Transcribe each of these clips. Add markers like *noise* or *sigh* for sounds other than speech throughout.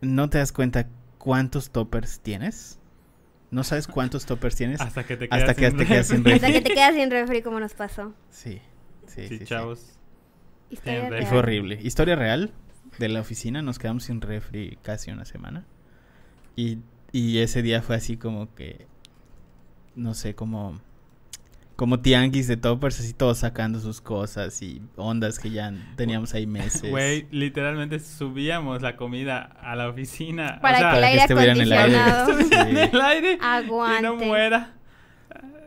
no te das cuenta cuántos toppers tienes. No sabes cuántos toppers tienes Hasta que te quedas hasta que sin te quedas sin refri. Hasta que te quedas sin refri como nos pasó. Sí, sí, Sí, sí, sí. chavos. Historia refri. Y fue horrible. Historia real de la oficina, nos quedamos sin refri casi una semana. Y, y ese día fue así como que, no sé, como, como tianguis de toppers, así todos sacando sus cosas y ondas que ya teníamos ahí meses. Güey, literalmente subíamos la comida a la oficina. Para o sea, que el aire estuviera en el aire. *laughs* en el aire aguante. y no muera.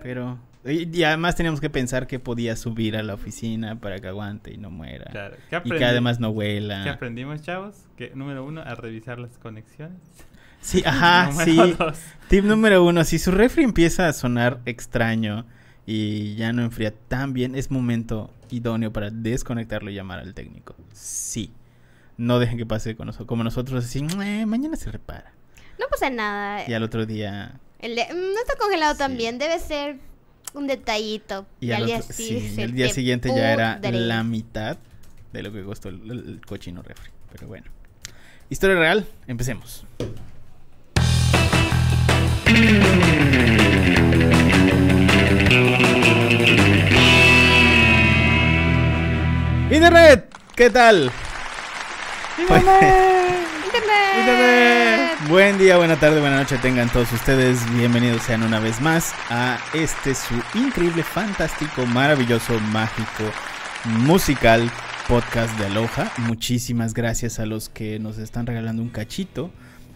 Pero, y, y además teníamos que pensar que podía subir a la oficina para que aguante y no muera. Claro. ¿Qué, y que además no ¿Qué huela. aprendimos, chavos? Que número uno, a revisar las conexiones. Sí, *laughs* ajá, Número sí. dos, Tip número uno, si su refri empieza a sonar extraño y ya no enfría tan bien, es momento idóneo para desconectarlo y llamar al técnico. Sí. No dejen que pase con nosotros, como nosotros así, "Eh, mañana se repara. No pasa nada. Y al otro día... El de- mm, no está congelado Sí. también, debe ser un detallito. Y, al otro- sí, el día te siguiente ya era la mitad de lo que costó el, el- el cochino refri. Pero bueno. Historia real, empecemos. Internet, ¿qué tal? ¡Internet! Buen día, buena tarde, buena noche tengan todos ustedes. Bienvenidos sean una vez más a este su increíble, fantástico, maravilloso, mágico, musical podcast de Aloha. Muchísimas gracias a los que nos están regalando un cachito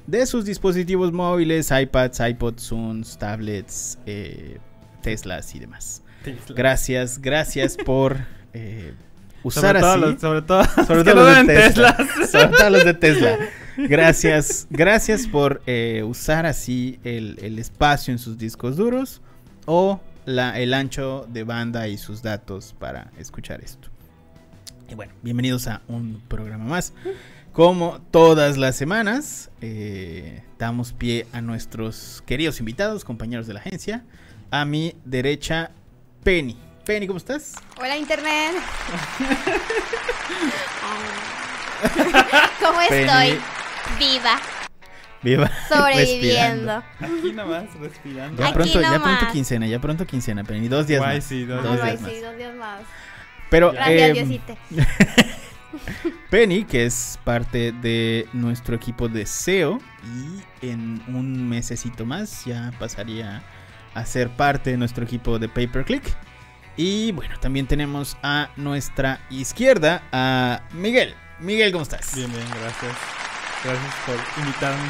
de sus dispositivos móviles, iPads, iPods, Zooms, tablets, eh, Teslas y demás. Gracias, gracias por eh, usar sobre todo así. los, sobre todo, Sobre todo los de Tesla. Sobre todo los de Tesla. Gracias, gracias por eh, usar así el, el espacio en sus discos duros o la, el ancho de banda y sus datos para escuchar esto. Y bueno, bienvenidos a un programa más. Como todas las semanas, eh, damos pie a nuestros queridos invitados, compañeros de la agencia. A mi derecha, Penny. Penny, ¿cómo estás? Hola, Internet. *laughs* ¿Cómo Penny. estoy? Viva, Viva. sobreviviendo. Aquí nomás, respirando. Ya Aquí pronto, ya nomás. pronto quincena, ya pronto quincena, Penny. Dos días Guay, más. sí, dos Dos días Ay, días sí, más. dos días más. Pero Gracias, eh, Diosite. *laughs* Penny, que es parte de nuestro equipo de SEO y en un mesecito más ya pasaría a ser parte de nuestro equipo de Pay Per Click. Y bueno, también tenemos a nuestra izquierda a Miguel. Miguel, ¿cómo estás? Bien, bien, gracias. Gracias por invitarme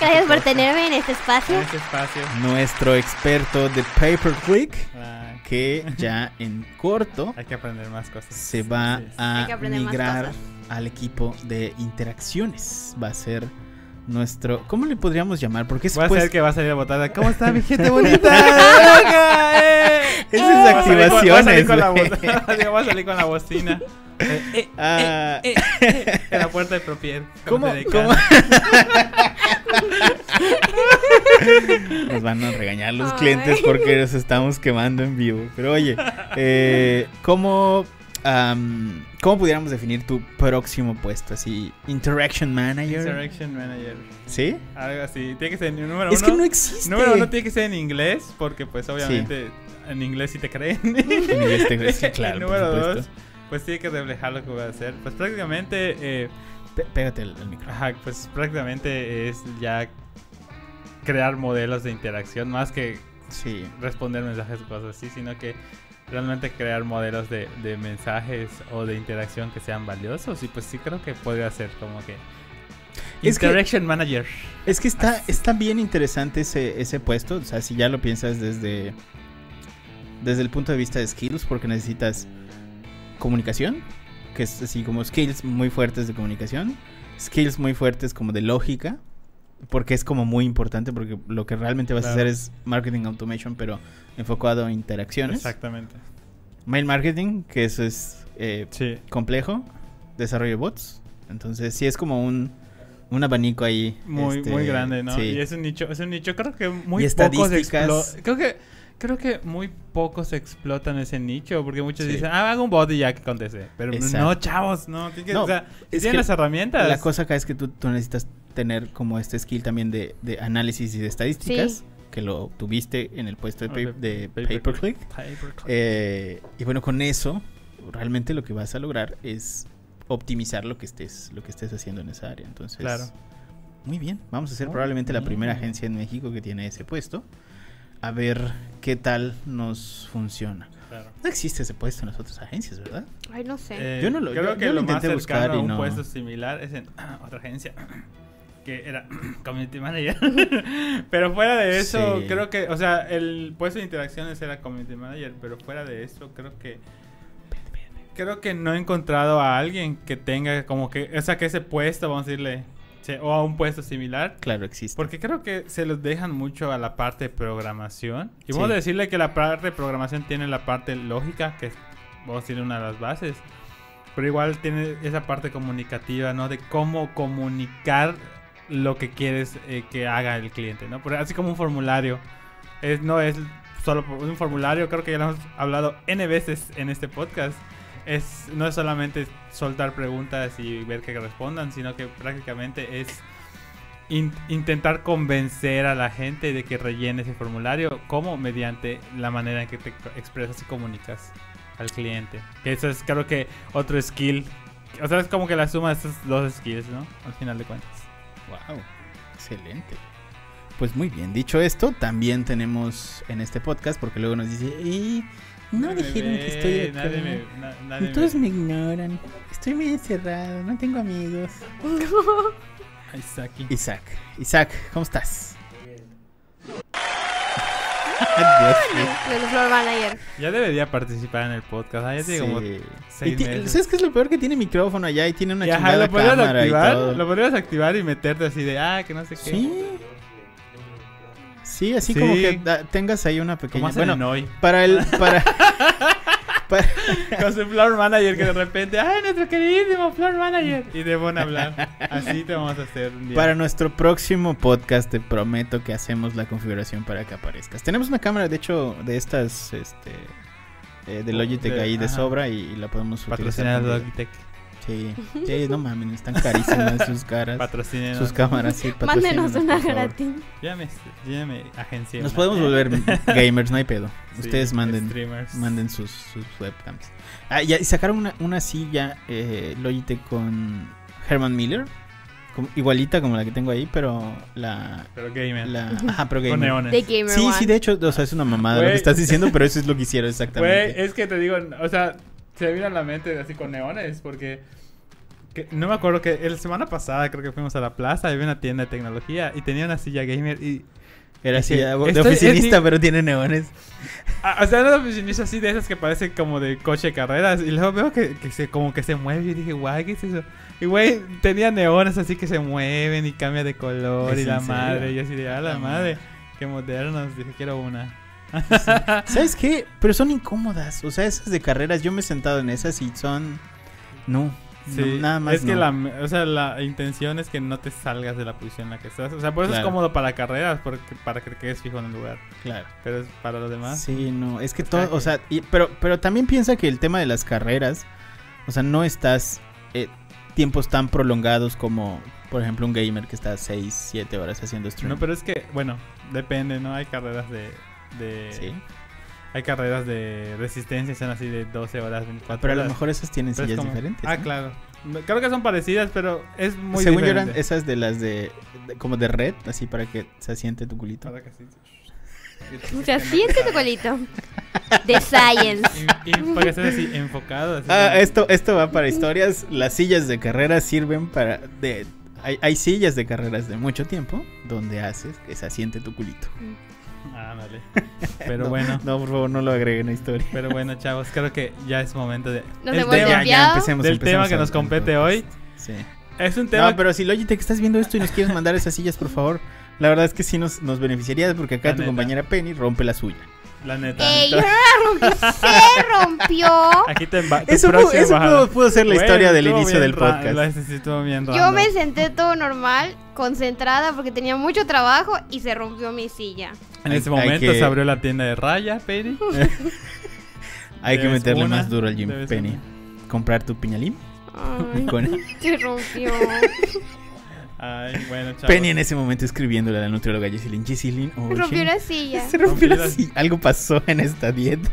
Gracias por tenerme en este espacio. este espacio. Nuestro experto de Pay Per Click, Ah, que ya en corto hay que aprender más cosas. se va Sí, sí. a migrar al equipo de interacciones. Va a ser nuestro. ¿Cómo le podríamos llamar? Porque es Voy a pues, hacer que va a salir a botar. ¿Cómo está mi gente *laughs* bonita? ¡Eh! esas activaciones. Voy *laughs* a salir con la bocina. Eh, eh, Ah, eh, eh, *laughs* en la puerta de propiedad. ¿Cómo? cómo? Nos van a regañar los Ay. clientes porque los estamos quemando en vivo. Pero oye, eh, ¿cómo, am, ¿cómo pudiéramos definir tu próximo puesto? Así, Interaction Manager. Interaction Manager. ¿Sí? Algo así. Tiene que ser número Es uno. que no existe. Número uno tiene que ser en inglés, porque pues obviamente en inglés sí te creen. *laughs* En inglés te- sí, *laughs* claro, y número dos, pues tiene que reflejar lo que voy a hacer. Pues prácticamente, eh, Pégate el, el micro. ajá, pues prácticamente es ya crear modelos de interacción, más que Sí. responder mensajes o cosas así, sino que realmente crear modelos de, de mensajes o de interacción que sean valiosos. Y pues sí creo que podría ser como que... Es que- Interaction Manager. Es que está, está bien interesante ese, ese puesto. O sea, si ya lo piensas desde, desde el punto de vista de skills, porque necesitas comunicación, que es así como skills muy fuertes de comunicación, skills muy fuertes como de lógica, porque es como muy importante, porque lo que realmente vas a hacer es marketing automation, pero enfocado a interacciones. Exactamente. Mail marketing, que eso es eh, Sí. complejo, desarrollo de bots. Entonces, sí es como un, un abanico ahí. muy este, muy grande, ¿no? sí. Y es un nicho, es un nicho creo que muy Y pocos creo que creo que muy pocos explotan ese nicho porque muchos Sí. dicen, "Ah, hago un bot y ya que conteste." Pero Exacto. no, chavos, no, tiene que, No, o sea, es tienen que las herramientas. La cosa acá es que tú, tú necesitas tener como este skill también de, de análisis y de estadísticas, Sí. que lo tuviste en el puesto de, pay- de de pay pay per per click. Pay-per-click. Eh, y bueno, con eso, realmente lo que vas a lograr es optimizar lo que estés, lo que estés haciendo en esa área. Entonces, Claro. muy bien. Vamos a ser Muy probablemente la primera bien. agencia en México que tiene ese puesto. A ver qué tal nos funciona. Claro. No existe ese puesto en las otras agencias, ¿verdad? Ay, no sé. Eh, Yo no lo- creo yo- que yo lo lo más intenté buscar cercano a y un no. puesto similar es en *clears throat* otra agencia que era *clears throat* community manager. *laughs* pero fuera de eso, Sí. creo que, o sea, el puesto de interacciones era community manager, pero fuera de eso, creo que creo que no he encontrado a alguien que tenga como que, o sea, que ese puesto, vamos a decirle, o a un puesto similar. Claro, existe. Porque creo que se los dejan mucho a la parte de programación. Y vamos Sí. a decirle que la parte de programación tiene la parte lógica, que es, vamos a decir, una de las bases. Pero igual tiene esa parte comunicativa, ¿no? De cómo comunicar lo que quieres eh, que haga el cliente, ¿no? Así como un formulario. Es, no es solo un formulario, creo que ya lo hemos hablado N veces en este podcast. Es, no es solamente soltar preguntas y ver que respondan, sino que prácticamente es in- intentar convencer a la gente de que rellene ese formulario, como mediante la manera en que te expresas y comunicas al cliente. Que eso es creo que otro skill. O sea, es como que la suma de estos dos skills, ¿no? Al final de cuentas. Wow, excelente. Pues muy bien, dicho esto, también tenemos en este podcast, porque luego nos dice, y no Nadie me dijeron que estoy acá. Nadie me, na- nadie todos me- me ignoran. Estoy muy encerrado, no tengo amigos. *laughs* Aquí. Isaac, Isaac, ¿cómo estás? Mío. Del floor manager. Ya debería participar en el podcast. Ah, ya tiene como Sí. seis Y ti- meses. ¿Sabes qué es lo peor? Que tiene micrófono allá y tiene una Y ajá, chingada lo podrías cámara y activar, todo. lo podrías activar y meterte así de, ah, que no sé qué. Sí. Sí, así Sí. como que da- tengas ahí una Como pequeña... Bueno, en hoy. para el... Para- *laughs* *laughs* *laughs* Con su floor manager que de repente, ay, nuestro queridísimo floor manager. Y a hablar. Así te vamos a hacer un día. Para nuestro próximo podcast te prometo que hacemos la configuración para que aparezcas. Tenemos una cámara, de hecho, de estas, este, eh, de Logitech De- ahí de ajá. sobra y, y la podemos utilizar. Patrocinar Logitech. Sí, sí, no mames, están carísimas *laughs* sus caras, Patrocinen. sus cámaras, sí, *laughs* Mándenos una gratis. Llámame, llámame agencia. Nos una- podemos volver *laughs* gamers, no hay pedo. Sí, Ustedes manden, Streamers. manden sus, sus webcams. Ah, ya, y sacaron una, una silla eh, Logitech con Herman Miller, como- igualita como la que tengo ahí, pero la... Pero gamer. la ajá, pero Con gamer. neones. De Gamer Sí, One. sí, de hecho, o sea, es una mamada lo Güey. que estás diciendo, pero eso es lo que hicieron Güey, exactamente. es que te digo, o sea, se me vino a la mente así con neones, porque que- no me acuerdo que la semana pasada creo que fuimos a la plaza, había una tienda de tecnología y tenía una silla gamer y... Era es que de esto es oficinista, ni- pero tiene neones. *laughs* Ah, o sea, una oficinista así de esas que parecen como de coche de carreras y luego veo que, que se, como que se mueve y dije, guay, ¿qué es eso? Y güey, tenía neones así que se mueven y cambia de color ¿Es y la serio? madre, y así de, a la Ah. madre, qué modernos, dije, quiero una. ¿Sabes qué? Pero son incómodas. O sea, esas de carreras, yo me he sentado en esas y son... No, Sí, no, nada más es que no. la, o sea, la intención es que no te salgas de la posición en la que estás. O sea, por eso Claro. es cómodo para carreras, porque, para que te quedes fijo en el lugar. Claro. Pero es para los demás. Sí, no, es que todo, o sea, y- pero, pero también piensa que el tema de las carreras, o sea, no estás eh, tiempos tan prolongados como, por ejemplo, un gamer que está 6, 7 horas haciendo stream. No, pero es que, bueno, depende, ¿no? Hay carreras de... de Sí, Hay carreras de resistencia, son así de 12 horas, 24 pero a lo mejor esas tienen Pero es sillas como- diferentes. Ah, ¿no? claro. Creo que son parecidas, pero es muy Según yo eran diferente. esas de las de, de- como de red, así para que se asiente tu culito. Para que sí- Se *laughs* asiente tu colito. De Science. Y, y para que estés así enfocado. Así Ah, esto, esto va para historias. Las sillas de carreras sirven para. De, hay, hay sillas de carreras de mucho tiempo donde haces que se asiente tu culito. Ah, vale. *laughs* Pero No, bueno. No, por favor, no lo agreguen a historia. Pero bueno, chavos, creo que ya es momento de. Nos el hemos tema, desviado. empecemos. del empecemos tema que nos compete hoy. Sí. Es un tema. No, pero si Logitech estás viendo esto y nos quieres mandar esas sillas, por favor. La verdad es que sí nos, nos beneficiaría porque acá La tu neta. compañera Penny rompe la suya. La neta. Ey, yo no la rompí. Se rompió. Aquí te Eso, pudo, eso pudo, pudo ser la Güey, historia del inicio del podcast. la- bien Yo me senté todo normal, concentrada porque tenía mucho trabajo y se rompió mi silla. En ese momento que- se abrió la tienda de Raya, Peri. *laughs* Hay que meterle una, más duro al Jim Penny. una. Comprar tu piñalín Ay, con *laughs* se rompió. *laughs* Ay, bueno, chavos. Penny en ese momento escribiéndole a la nutrióloga Jessilyn. Jessilyn, Me rompió una silla. *laughs* Se rompió la Rompió la- silla. Algo pasó en esta dieta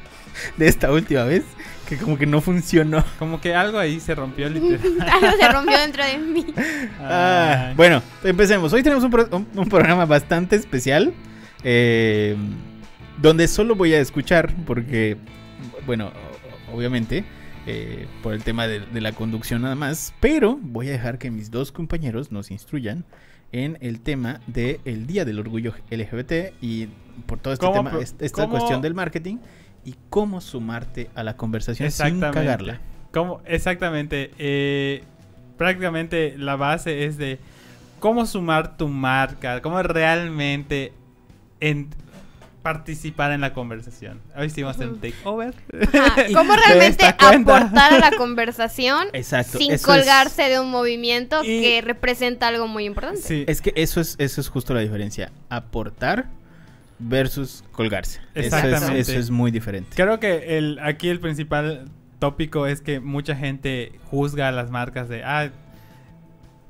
*laughs* de esta última vez que como que no funcionó. Como que algo ahí se rompió *laughs* literal. Algo se rompió dentro de mí. Ah, bueno, empecemos. Hoy tenemos un, pro- un- un programa bastante especial. eh, donde solo voy a escuchar, porque, bueno, obviamente, eh, por el tema de, de la conducción nada más. Pero voy a dejar que mis dos compañeros nos instruyan en el tema del Día del Orgullo LGBT y por todo este ¿Cómo tema, esta cómo- cuestión del marketing y cómo sumarte a la conversación sin cagarla. ¿Cómo? Exactamente. eh, prácticamente la base es de cómo sumar tu marca, cómo realmente en- participar en la conversación. Hoy un Ujú. takeover. Ajá, *laughs* ¿Cómo realmente aportar a la conversación Exacto. sin eso es- colgarse de un movimiento Y- que representa algo muy importante? Sí. Es que eso es, eso es justo la diferencia. Aportar versus colgarse. Eso es, Exactamente. eso es muy diferente. Creo que el, aquí el principal tópico es que mucha gente juzga a las marcas de, ah,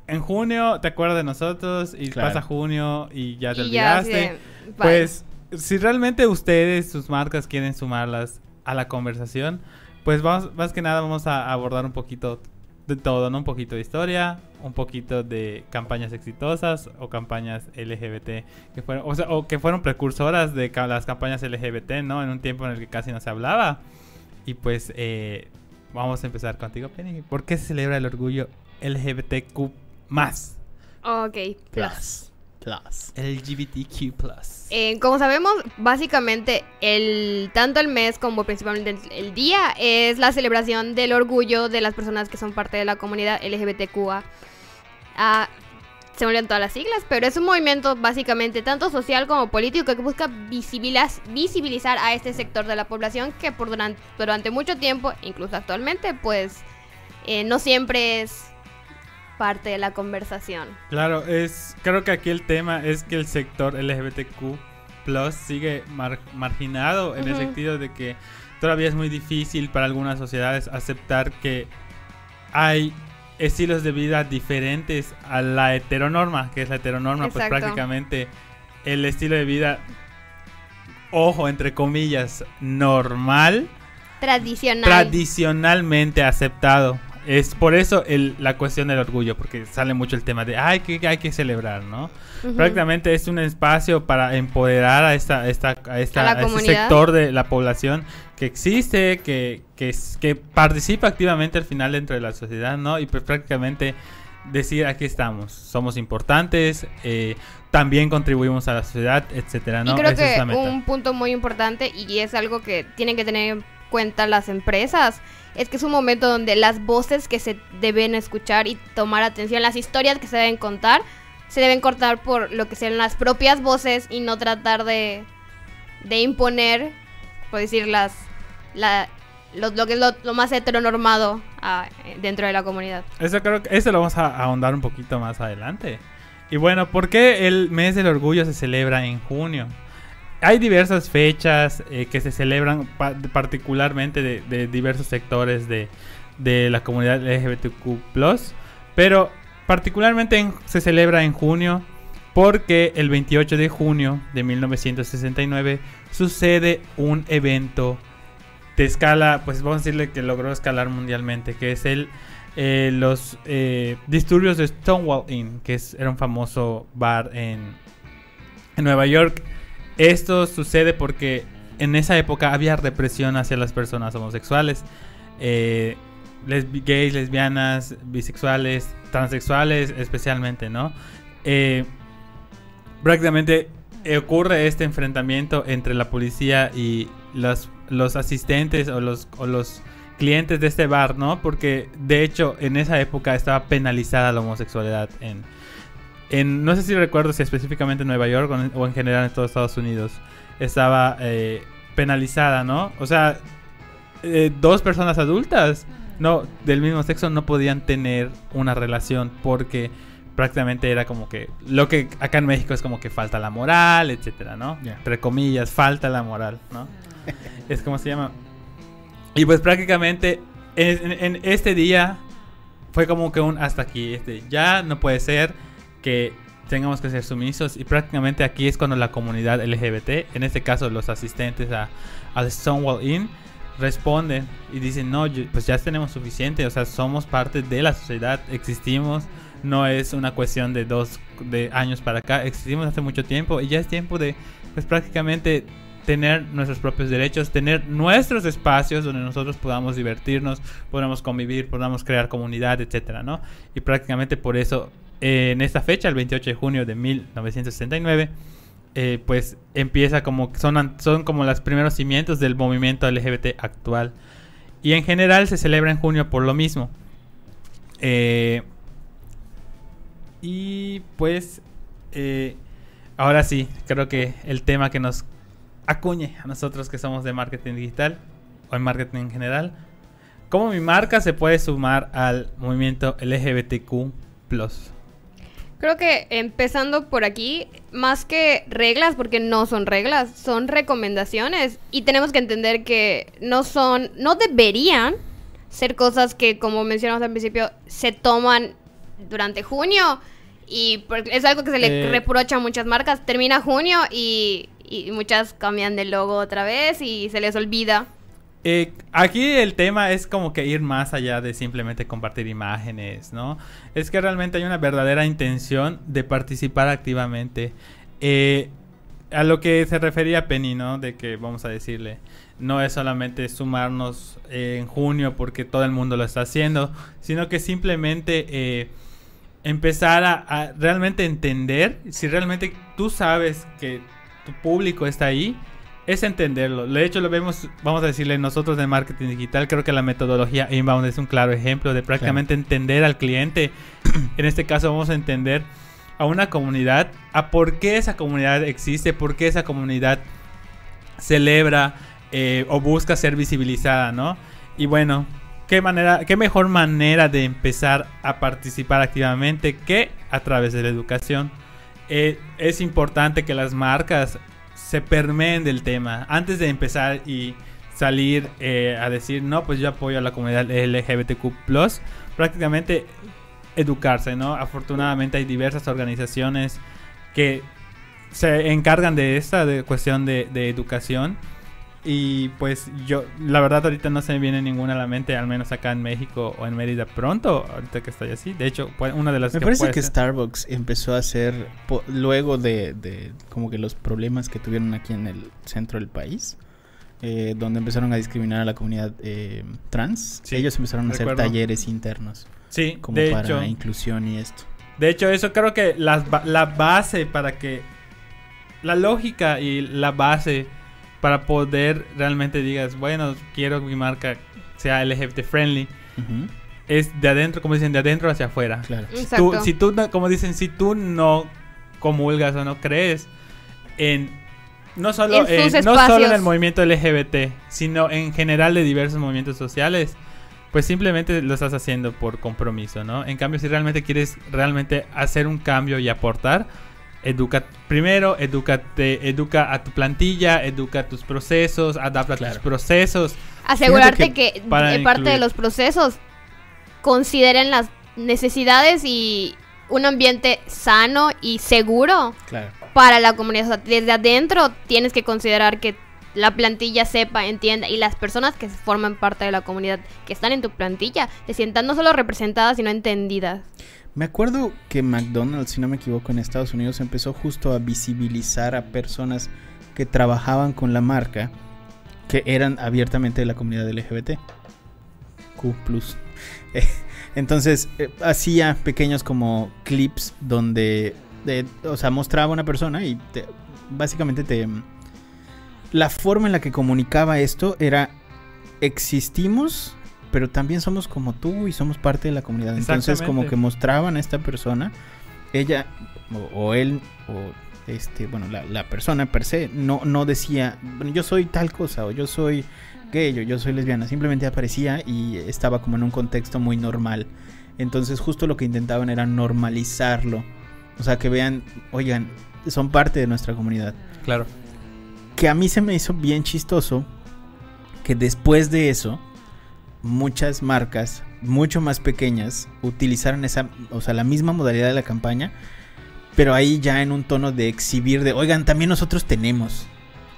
en junio te acuerdas de nosotros y Claro. pasa junio y ya te Y ya, así olvidaste. Pues si realmente ustedes, sus marcas quieren sumarlas a la conversación, pues vamos, más que nada vamos a abordar un poquito de todo, ¿no? Un poquito de historia, un poquito de campañas exitosas o campañas LGBT que fueron, o sea, o que fueron precursoras de ca- las campañas LGBT, ¿no? En un tiempo en el que casi no se hablaba. Y pues eh, vamos a empezar contigo, Penny. ¿Por qué se celebra el orgullo LGBTQ más? Ok, plus. Plus. Plus. LGBTQ plus. Eh, como sabemos, básicamente el tanto el mes como principalmente el, el día es la celebración del orgullo de las personas que son parte de la comunidad LGBTQA. Ah, se me olvidan todas las siglas, pero es un movimiento básicamente tanto social como político que busca visibilizar a este sector de la población que por durante, durante mucho tiempo, incluso actualmente, pues eh, no siempre es parte de la conversación. Claro, es creo que aquí el tema es que el sector LGBTQ plus sigue mar- marginado en el sentido de que todavía es muy difícil para algunas sociedades aceptar que hay estilos de vida diferentes a la heteronorma, que es la heteronorma, pues prácticamente el estilo de vida, ojo, entre comillas, normal, Tradicional. tradicionalmente aceptado. Es por eso el- la cuestión del orgullo, porque sale mucho el tema de, ay, que hay que celebrar, ¿no? Ujú. Prácticamente es un espacio para empoderar a, esta, esta, a, esta, A a este sector de la población que existe, que, que, es- que participa activamente al final dentro de la sociedad, ¿no? Y pues prácticamente decir, aquí estamos, somos importantes, eh, también contribuimos a la sociedad, etcétera, ¿no? Y creo Esa es que la meta. un punto muy importante y es algo que tienen que tener en cuenta las empresas es que es un momento donde las voces que se deben escuchar y tomar atención, las historias que se deben contar, se deben cortar por lo que sean las propias voces y no tratar de, de imponer, por decir, las, la, lo, que es lo, más heteronormado ah, dentro de la comunidad. Eso creo que eso lo vamos a ahondar un poquito más adelante. Y bueno, ¿por qué el mes del orgullo se celebra en junio? Hay diversas fechas eh, que se celebran pa- particularmente de, de diversos sectores de, de la comunidad LGBTQ+, pero particularmente en- se celebra en junio porque el 28 de junio de 1969 sucede un evento de escala, pues vamos a decirle que logró escalar mundialmente, que es el eh, los eh, disturbios de Stonewall Inn, que es, era un famoso bar en, en Nueva York. Esto sucede porque en esa época había represión hacia las personas homosexuales, eh, gays, lesbianas, bisexuales, transexuales, especialmente, ¿no? Eh, prácticamente ocurre este enfrentamiento entre la policía y los, los asistentes o los, o los clientes de este bar, ¿no? Porque de hecho en esa época estaba penalizada la homosexualidad en, en no sé si recuerdo si específicamente en Nueva York o en, o en general en todos Estados Unidos estaba eh, penalizada, ¿no? O sea, eh, dos personas adultas no del mismo sexo no podían tener una relación porque prácticamente era como que lo que acá en México es como que falta la moral, etcétera, ¿no? Entre comillas, falta la moral, ¿no? es como se llama. Y pues prácticamente en, en- en este día fue como que un hasta aquí. Este, ya no puede ser que tengamos que ser sumisos. Y prácticamente aquí es cuando la comunidad LGBT, en este caso los asistentes a, al Stonewall Inn, responden y dicen, no, pues ya tenemos suficiente, o sea, somos parte de la sociedad, existimos, no es una cuestión de dos de años para acá, existimos hace mucho tiempo y ya es tiempo de, pues prácticamente tener nuestros propios derechos, tener nuestros espacios donde nosotros podamos divertirnos, podamos convivir, podamos crear comunidad, etcétera, ¿no? Y prácticamente por eso, en esta fecha, el 28 de junio de 1969, eh, pues empieza como son, son como los primeros cimientos del movimiento LGBT actual. Y en general se celebra en junio por lo mismo. Eh, y pues eh, ahora sí, creo que el tema que nos acuñe a nosotros que somos de marketing digital o en marketing en general, ¿cómo mi marca se puede sumar al movimiento LGBTQ? Creo que empezando por aquí, más que reglas, porque no son reglas, son recomendaciones. Y tenemos que entender que no son, no deberían ser cosas que, como mencionamos al principio, se toman durante junio. Y es algo que se le eh. reprocha a muchas marcas. Termina junio y, y muchas cambian de logo otra vez y se les olvida. Eh, aquí el tema es como que ir más allá de simplemente compartir imágenes, ¿no? Es que realmente hay una verdadera intención de participar activamente. Eh, a lo que se refería Penny, ¿no? De que, vamos a decirle, no es solamente sumarnos en junio porque todo el mundo lo está haciendo, sino que simplemente eh, empezar a realmente entender si realmente tú sabes que tu público está ahí es entenderlo. De hecho, lo vemos, vamos a decirle nosotros de marketing digital, creo que la metodología inbound es un claro ejemplo de prácticamente entender al cliente. *clears throat* en este caso vamos a entender a una comunidad, a por qué esa comunidad existe, por qué esa comunidad celebra eh, o busca ser visibilizada, ¿no? Y bueno, qué manera, qué mejor manera de empezar a participar activamente que a través de la educación. Eh, es importante que las marcas se permeen del tema. Antes de empezar y salir eh, a decir, no, pues yo apoyo a la comunidad LGBTQ, prácticamente educarse, ¿no? Afortunadamente hay diversas organizaciones que se encargan de esta de cuestión de, de educación y pues yo, la verdad ahorita no se me viene ninguna a la mente, al menos acá en México o en Mérida pronto, ahorita que estoy así. De hecho, una de las... Me parece que Starbucks empezó a hacer, luego de, de, como que los problemas que tuvieron aquí en el centro del país, eh, donde empezaron a discriminar a la comunidad eh, trans, ellos empezaron a hacer talleres internos. Sí, como para inclusión y esto. De hecho, eso creo que la, la base para que... La lógica y la base para poder realmente digas, bueno, quiero que mi marca sea LGBT friendly. Es de adentro, como dicen, de adentro hacia afuera. Claro. si tú, como dicen, si tú no comulgas o no crees en no solo, no solo en el movimiento LGBT, sino en general de diversos movimientos sociales, pues simplemente lo estás haciendo por compromiso, ¿no? En cambio, si realmente quieres realmente hacer un cambio y aportar, educa primero, edúcate, educa a tu plantilla, educa tus procesos, adapta tus procesos. Asegurarte que, de parte de los procesos consideren las necesidades y un ambiente sano y seguro para la comunidad. desde adentro tienes que considerar que la plantilla sepa, entienda y las personas que forman parte de la comunidad que están en tu plantilla se sientan no solo representadas, sino entendidas. Me acuerdo que McDonald's, si no me equivoco, en Estados Unidos empezó justo a visibilizar a personas que trabajaban con la marca que eran abiertamente de la comunidad LGBT. Q. *laughs* Entonces eh, hacía pequeños como clips donde, o sea, mostraba a una persona y básicamente te... La forma en la que comunicaba esto era existimos pero también somos como tú y somos parte de la comunidad. Entonces como que mostraban a esta persona, ella o, él o este, bueno, la, persona per se no, no decía, bueno, yo soy tal cosa o yo soy gay o yo soy lesbiana, simplemente aparecía y estaba como en un contexto muy normal. Entonces justo lo que intentaban era normalizarlo. O sea, que vean, oigan, son parte de nuestra comunidad. Claro. Que a mí se me hizo bien chistoso que después de eso, muchas marcas mucho más pequeñas utilizaron esa, o sea, la misma modalidad de la campaña, pero ahí ya en un tono de exhibir de, oigan, también nosotros tenemos.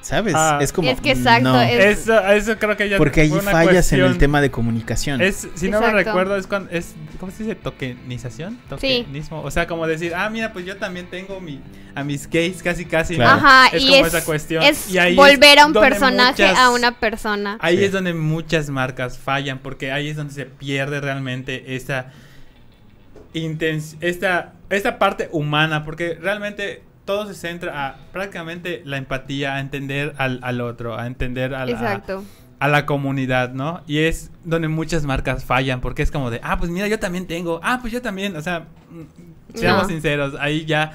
¿Sabes? Ah. es como Es que exacto, no, es- Eso, eso creo que ya porque una fallas en el tema de comunicación. Es, si no me recuerdo, es cuando es, ¿cómo se dice? Tokenización, Sí. tokenismo. O sea, como decir, ah, mira, pues yo también tengo mi, a mis gays casi casi. ¿no? Ajá, Es y como es, esa cuestión. es Y ahí es volver a un personaje muchas- a una persona. Ahí Sí. es donde muchas marcas fallan, porque ahí es donde se pierde realmente esta intens esta, esta parte humana, porque realmente todo se centra a prácticamente la empatía, a entender al, al otro, a entender a la, Exacto. a la comunidad, ¿no? Y es donde muchas marcas fallan, porque es como de, ah, pues mira, yo también tengo, ah, pues yo también, o sea, mm, seamos No. sinceros, ahí ya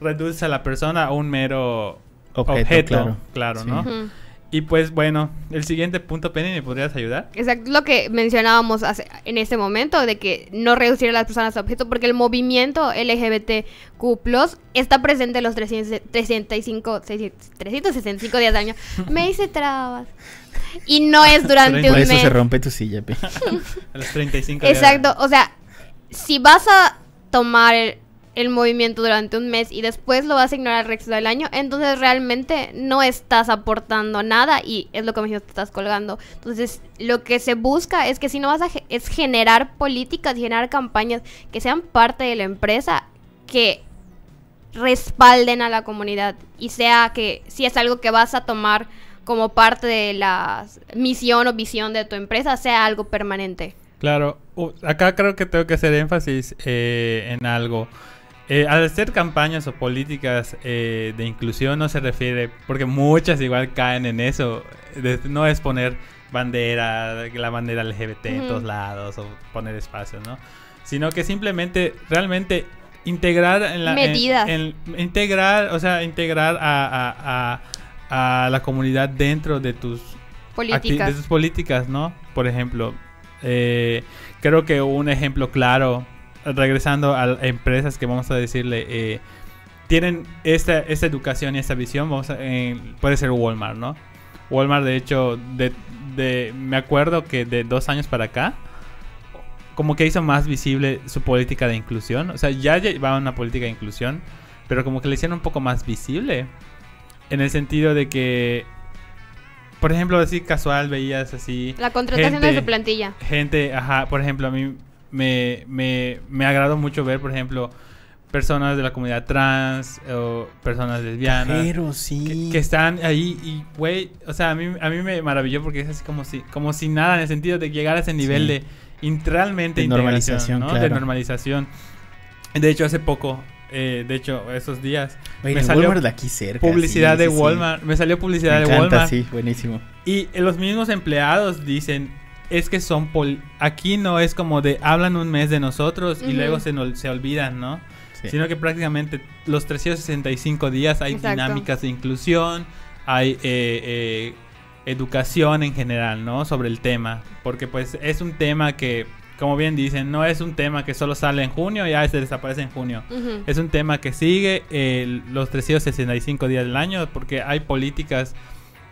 reduce a la persona a un mero Objeto, objeto, claro. claro, Sí. ¿no? Y pues bueno, el siguiente punto, Penny, ¿me podrías ayudar? Exacto, lo que mencionábamos hace- en este momento, de que no reducir a las personas a objeto, porque el movimiento LGBTQ está presente los 300 365, 365 días del año. Me hice trabas. Y no es durante Por un eso mes. se rompe tu silla, pe. *laughs* A los 35 días. Exacto, o sea, si vas a tomar el, movimiento durante un mes y después lo vas a ignorar el resto del año, entonces realmente no estás aportando nada y es lo que me dijiste, te estás colgando. Entonces, lo que se busca es que si no vas a es generar políticas, generar campañas que sean parte de la empresa, que respalden a la comunidad y sea que si es algo que vas a tomar como parte de la misión o visión de tu empresa, sea algo permanente. Claro, u- acá creo que tengo que hacer énfasis eh, en algo. Eh, al hacer campañas o políticas eh, de inclusión no se refiere, porque muchas igual caen en eso, de- no es poner bandera, la bandera LGBT en todos lados o poner espacios, ¿no? Sino que simplemente realmente integrar en la... Medidas. en- integrar, o sea, integrar a, a- a- a la comunidad dentro de tus Políticas. de sus políticas, ¿no? Por ejemplo, eh, creo que un ejemplo claro, regresando a empresas que vamos a decirle, eh, tienen esta, esta educación y esta visión, vamos a- eh, puede ser Walmart, ¿no? Walmart, de hecho, de, de- me acuerdo que de dos años para acá, como que hizo más visible su política de inclusión. O sea, ya llevaba una política de inclusión, pero como que le hicieron un poco más visible. En el sentido de que, por ejemplo, así casual veías así La contratación de gente- su plantilla. gente, ajá, por ejemplo, a mí me, me, me agradó mucho ver, por ejemplo, personas de la comunidad trans o personas lesbianas Pero sí. que, que están ahí y, güey, o sea, a mí, a mí me maravilló porque es así como si, como si nada, en el sentido de llegar a ese nivel Sí. de realmente De normalización, ¿no? De normalización. De hecho, hace poco, eh, de hecho, esos días, Oye, me salió Walmart de aquí cerca. publicidad sí, de sí. Walmart, me salió Me publicidad de Walmart. sí, buenísimo. Y los mismos empleados dicen, es que son pol aquí no es como de hablan un mes de nosotros y luego se, se olvidan, ¿no? Sí. Sino que prácticamente los 365 días hay Exacto. dinámicas de inclusión, hay eh, eh, educación en general, ¿no? Sobre el tema. Porque pues es un tema que, como bien dicen, no es un tema que solo sale en junio y ya se desaparece en junio. Es un tema que sigue eh, los 365 días del año porque hay políticas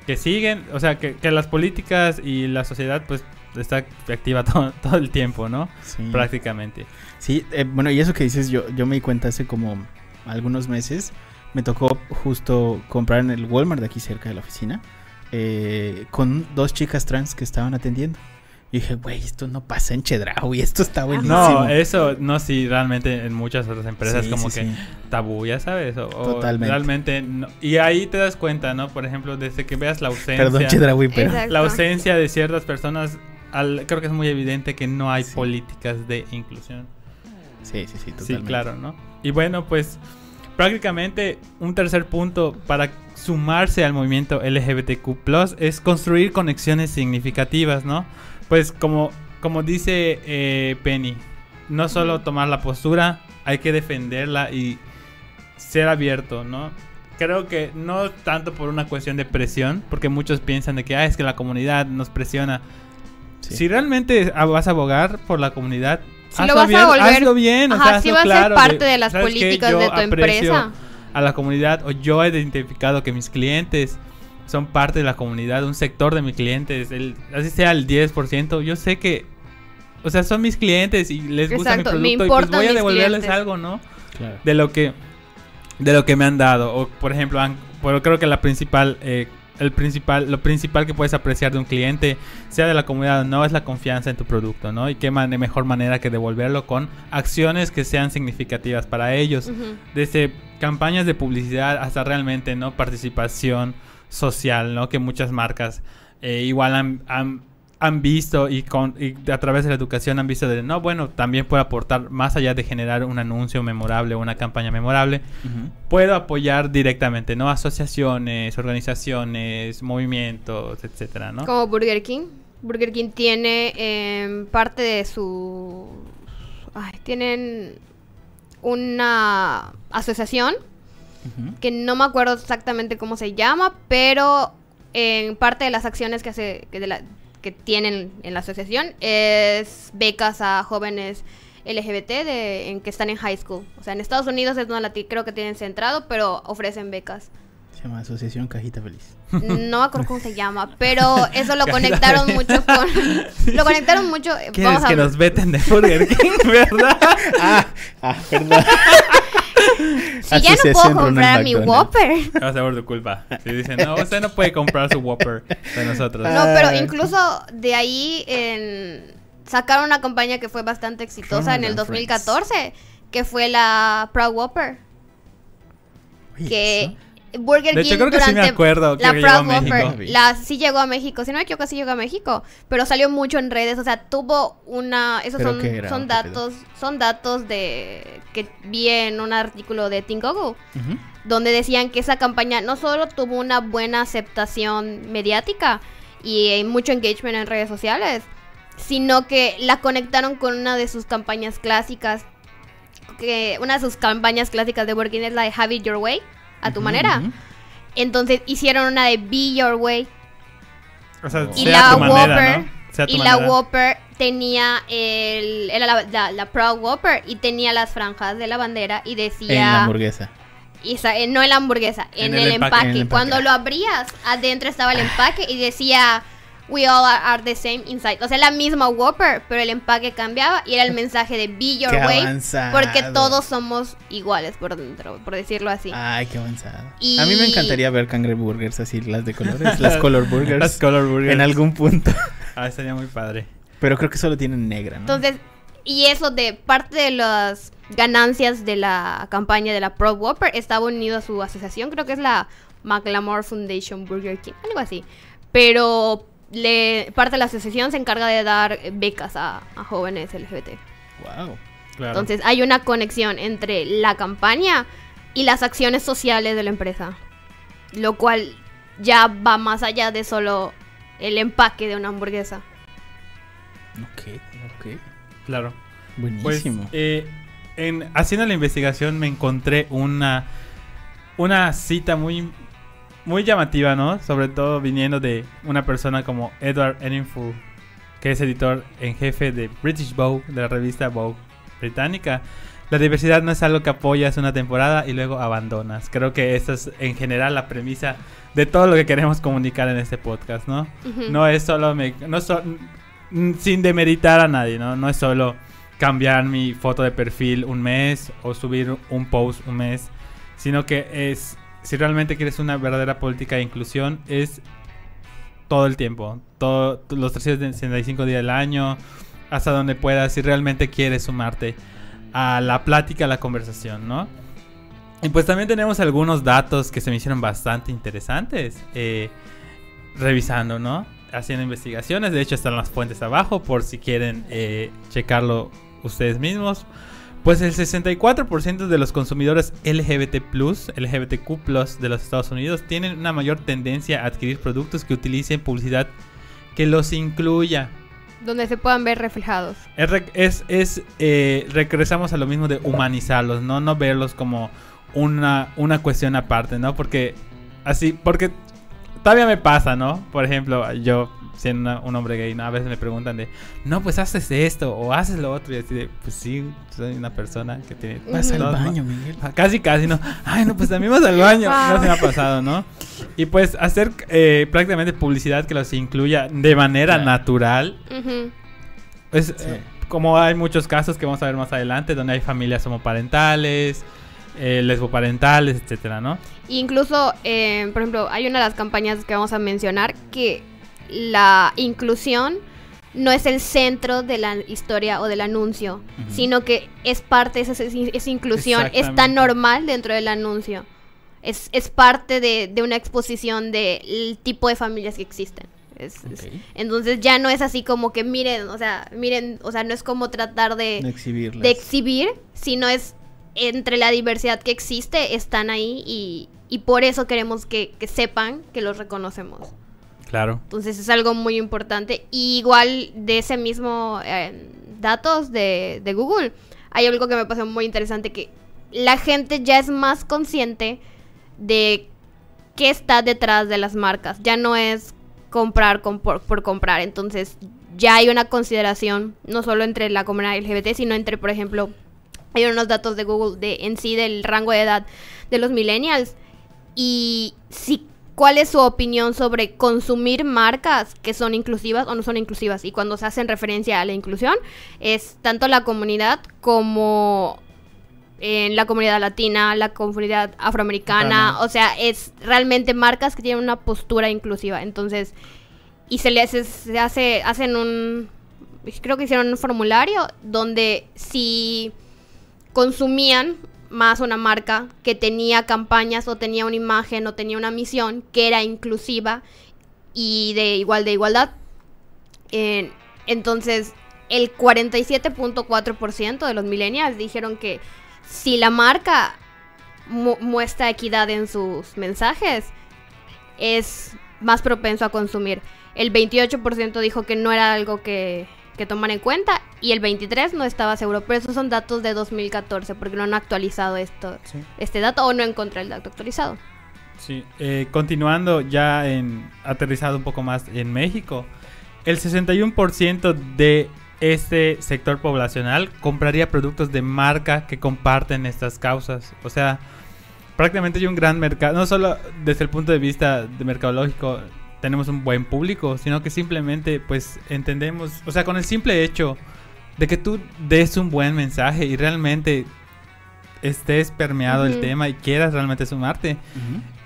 que siguen, o sea, que, que las políticas y la sociedad pues está activa *laughs* todo, todo el tiempo, ¿no? Sí. Prácticamente. Sí, eh, bueno, y eso que dices, yo, yo me di cuenta hace como algunos meses. Me tocó justo comprar en el Walmart de aquí cerca de la oficina. eh, con dos chicas trans que estaban atendiendo. Y dije, güey, esto no pasa en Chedraui, esto está buenísimo. No, eso no, sí, realmente en muchas otras empresas Sí, como sí, que sí. tabú, ya sabes, o, o Totalmente. realmente no. Y ahí te das cuenta, ¿no? Por ejemplo, desde que veas la ausencia, Perdón, Chedraui, pero. Exacto. la ausencia de ciertas personas, al- creo que es muy evidente que no hay Sí. políticas de inclusión. Sí, sí, sí, totalmente. Sí, claro, ¿no? Y bueno, pues prácticamente un tercer punto para sumarse al movimiento LGBTQ es construir conexiones significativas, ¿no? Pues como, como dice eh, Penny, no solo tomar la postura, hay que defenderla y ser abierto, ¿no? Creo que no tanto por una cuestión de presión, porque muchos piensan de que ah, es que la comunidad nos presiona. Sí. Si realmente a- vas a abogar por la comunidad, Si hazlo lo vas a bien, volver- hazlo bien, o Ajá, sea, sí hazlo va a ser parte de las políticas de tu empresa. A la comunidad, o yo he identificado que mis clientes son parte de la comunidad, un sector de mis clientes, el, así sea el 10%, yo sé que o sea, son mis clientes y les gusta Exacto, mi producto y pues voy a devolverles clientes. algo, ¿no? Claro. de lo que de lo que me han dado o por ejemplo han- bueno, creo que la principal eh, el principal lo principal que puedes apreciar de un cliente sea de la comunidad o no es la confianza en tu producto no y qué man- mejor manera que devolverlo con acciones que sean significativas para ellos. Desde campañas de publicidad hasta realmente no participación social no que muchas marcas eh, igual han, han, han visto y, con, y a través de la educación han visto de no bueno también puedo aportar más allá de generar un anuncio memorable o una campaña memorable puedo apoyar directamente no asociaciones organizaciones movimientos etcétera no Como Burger King. Burger King tiene em, parte de su... Ay, tienen una asociación que no me acuerdo exactamente cómo se llama, pero en parte de las acciones que hace que, de la- que tienen en la asociación es becas a jóvenes LGBT de, en que están en high school. O sea, en Estados Unidos es donde la creo que tienen centrado, pero ofrecen becas. Se llama Asociación Cajita Feliz. *laughs* No me acuerdo cómo se llama, pero eso lo *laughs* conectaron mucho con... *laughs* Lo conectaron mucho... eh, ¿Quieres Vamos a que nos veten de Burger King, verdad? ah, ah, perdón. *laughs* Si ya no puedo comprar mi. Whopper. *laughs* Va a ser por tu culpa. Si dicen, no, usted no puede comprar su Whopper de nosotros. No, pero Ah. incluso de ahí en- sacaron una campaña que fue bastante exitosa en el Ronald and 2014, que fue la Proud Whopper, Oye, que eso. Burger De King hecho, creo que sí me durante acuerdo, la llegó a la sí llegó a México, si no me equivoco sí llegó a México, pero salió mucho en redes, o sea, tuvo una esos ¿Pero son datos, son datos de que vi en un artículo de Tinkogo Ujú. donde decían que esa campaña no solo tuvo una buena aceptación mediática y eh, mucho engagement en redes sociales, sino que la conectaron con una de sus campañas clásicas, que una de sus campañas clásicas de Working es la de Have It Your Way, a tu manera. Entonces hicieron una de Be Your Way O sea, y sea la tu manera, Whopper ¿no? Sea tu y la. Whopper tenía el era la, la- la Proud Whopper y tenía las franjas de la bandera y decía En la hamburguesa. y sa- eh, no en la hamburguesa, en, En el, el empaque. empaque. En el empaque. Cuando lo abrías, adentro estaba el empaque y decía We all are, are the same inside. O sea, la misma Whopper, pero el empaque cambiaba y era el *laughs* mensaje de Be Your Qué Way. avanzado. Porque todos somos iguales por dentro, por decirlo así. Ay, qué avanzado. Y- A mí me encantaría ver cangreburgers así, las de colores, las *laughs* color burgers. Las color burgers. En algún punto. *laughs* Ah, sería muy padre. Pero creo que solo tienen negra, ¿no? Entonces, y eso de parte de las ganancias de la campaña de la Pro Whopper estaba unido a su asociación, creo que es la McLamore Foundation Burger King, algo así. Pero le, parte de la asociación se encarga de dar becas a, a jóvenes LGBT. wow. Claro. Entonces hay una conexión entre la campaña y las acciones sociales de la empresa. Lo cual ya va más allá de solo el empaque de una hamburguesa. Ok, ok. claro. Pues, Buenísimo. eh, en, haciendo la investigación me encontré una, una cita muy, muy llamativa, ¿no? Sobre todo viniendo de una persona como Edward Enninful, que es editor en jefe de British Vogue, de la revista Vogue británica. La diversidad no es algo que apoyas una temporada y luego abandonas. Creo que esa es en general la premisa de todo lo que queremos comunicar en este podcast, ¿no? Ujú. No es solo me- no so- sin demeritar a nadie, ¿no? No es solo cambiar mi foto de perfil un mes o subir un post un mes, sino que es si realmente quieres una verdadera política de inclusión es todo el tiempo, todo los 365 días del año, hasta donde puedas si realmente quieres sumarte a la plática, a la conversación, ¿no? Y pues también tenemos algunos datos que se me hicieron bastante interesantes. eh, revisando, ¿no? Haciendo investigaciones. De hecho, están las fuentes abajo por si quieren eh, checarlo ustedes mismos. Pues el 64% de los consumidores LGBT, LGBTQ, de los Estados Unidos tienen una mayor tendencia a adquirir productos que utilicen publicidad que los incluya. Donde se puedan ver reflejados. Es, es, es, eh, regresamos a lo mismo de humanizarlos, ¿no? No verlos como una, una cuestión aparte, ¿no? Porque así, porque todavía me pasa, ¿no? Por ejemplo, yo siendo una- un hombre gay, ¿no? A veces me preguntan de, no, pues haces esto o haces lo otro y así de, pues sí, soy una persona que tiene... Vas al dos, ¿no? baño, Miguel. Ah, Casi, casi, ¿no? Ay, no, pues también vas al baño. Wow. *laughs* No se me ha pasado, ¿no? Y pues hacer eh, prácticamente publicidad que los incluya de manera Claro. natural Sí. eh, como hay muchos casos que vamos a ver más adelante, donde hay familias homoparentales, eh, lesboparentales, etcétera, ¿no? Incluso, eh, por ejemplo, hay una de las campañas que vamos a mencionar que la inclusión no es el centro de la historia o del anuncio, sino que es parte esa, esa inclusión, es tan normal dentro del anuncio. Es, es parte de, de una exposición del tipo de familias que existen. Es- es- entonces ya no es así como que miren, o sea, miren, o sea, no es como tratar de, No exhibirlas. de exhibir, sino es entre la diversidad que existe, están ahí y, y por eso queremos que, que sepan que los reconocemos. Claro. Entonces es algo muy importante. Y igual de ese mismo eh, datos de, de Google, hay algo que me pasó muy interesante, que la gente ya es más consciente de qué está detrás de las marcas. Ya no es comprar por, por comprar. Entonces ya hay una consideración, no solo entre la comunidad LGBT, sino entre, por ejemplo, hay unos datos de Google de en sí del rango de edad de los millennials y si cuál es su opinión sobre consumir marcas que son inclusivas o no son inclusivas y cuando se hacen referencia a la inclusión es tanto la comunidad como en la comunidad latina, la comunidad afroamericana, o sea, es realmente marcas que tienen una postura inclusiva. Entonces, y se les se hace hacen un creo que hicieron un formulario donde si consumían más una marca que tenía campañas o tenía una imagen o tenía una misión que era inclusiva y de igual de igualdad. entonces, el 47.4% de los millennials dijeron que si la marca mu- muestra equidad en sus mensajes, es más propenso a consumir. El 28% dijo que no era algo que, que tomar en cuenta y el 23% no estaba seguro. Pero esos son datos de 2014 porque no han actualizado esto, Sí. este dato o no encontré el dato actualizado. Sí, eh, continuando ya en aterrizado un poco más en México, el 61% de este sector poblacional compraría productos de marca que comparten estas causas. O sea, prácticamente hay un gran mercado, no solo desde el punto de vista de mercadológico tenemos un buen público, sino que simplemente pues entendemos, o sea, con el simple hecho de que tú des un buen mensaje y realmente estés permeado el tema y quieras realmente sumarte,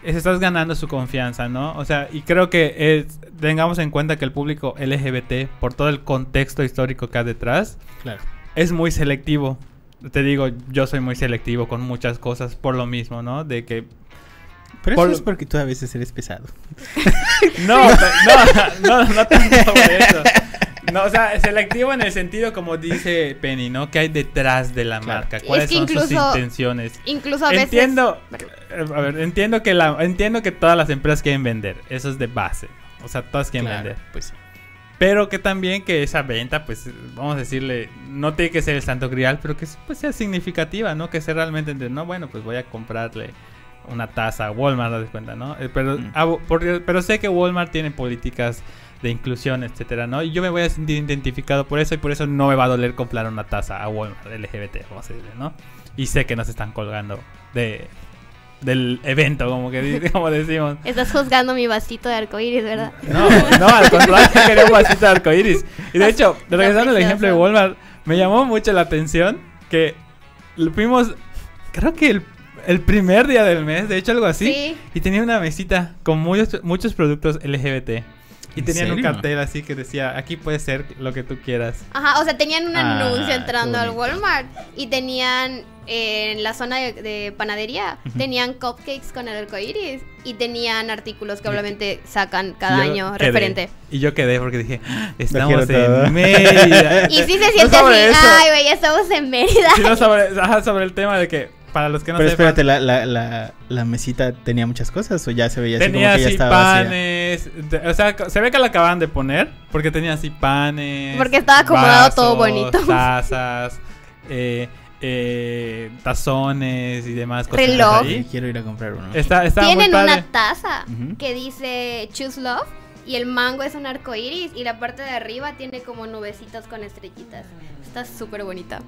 es- estás ganando su confianza, ¿no? O sea, y creo que es- tengamos en cuenta que el público LGBT, por todo el contexto histórico que hay detrás, Claro. es muy selectivo. Te digo, yo soy muy selectivo con muchas cosas por lo mismo, ¿no? De que... Pero Por- eso es porque tú a veces eres pesado. *laughs* No, no, no, no tanto por eso. No, o sea, selectivo en el sentido como dice Penny, ¿no? ¿Qué hay detrás de la Claro. marca? Es ¿Cuáles que son sus incluso- intenciones? Incluso a veces... Entiendo, a ver, entiendo que la, entiendo que todas las empresas quieren vender, eso es de base, o sea, todas quieren Claro, vender, Pues sí. pero que también que esa venta, pues, vamos a decirle, no tiene que ser el santo grial, pero que pues, sea significativa, ¿no? Que sea realmente, de, no, bueno, pues voy a comprarle una taza a Walmart, das cuenta, ¿no? Eh, pero, Mm. ah, porque- pero sé que Walmart tiene políticas de inclusión, etcétera, ¿no? Y yo me voy a sentir identificado por eso y por eso no me va a doler comprar una taza a Walmart LGBT, vamos a decirle, ¿no? Y sé que nos están colgando de del evento, como que *laughs* como decimos. Estás juzgando mi vasito de arcoíris, ¿verdad? No, no, al contrario, *laughs* quería un vasito de arcoíris. Y de hecho, regresando al ejemplo de Walmart, me llamó mucho la atención que lo fuimos, creo que el, el primer día del mes, de hecho algo así, Sí. y tenía una mesita con muchos, muchos productos LGBT. Y ¿En tenían un cartel así que decía, aquí puede ser lo que tú quieras. Ajá, o sea, tenían un Ah, anuncio entrando al. Walmart y tenían eh, en la zona de, de panadería, tenían cupcakes con el arcoíris y tenían artículos que obviamente sacan cada yo año quedé. referente. Y yo quedé porque dije, "Ah, estamos quiero todo". en Mérida. Y sí se *laughs* No siente sobre así, eso. ay, güey, ya estamos en Mérida. Sí, no, sobre, ajá, sobre el tema de que, para los que no Pero sepan, espérate, la, la, la, la mesita tenía muchas cosas o ya se veía así tenía como que ya así estaba vacía? panes, de- o sea, se ve que la acaban de poner porque tenía así panes, Porque estaba acomodado todo bonito. *laughs* tazas, eh, eh, tazones y demás cosas Reloj. ahí. Sí, quiero ir a comprar uno. Está, está Tienen una taza Ujú. que dice Choose Love y el mango es un arco iris y la parte de arriba tiene como nubecitas con estrellitas. Está súper bonita.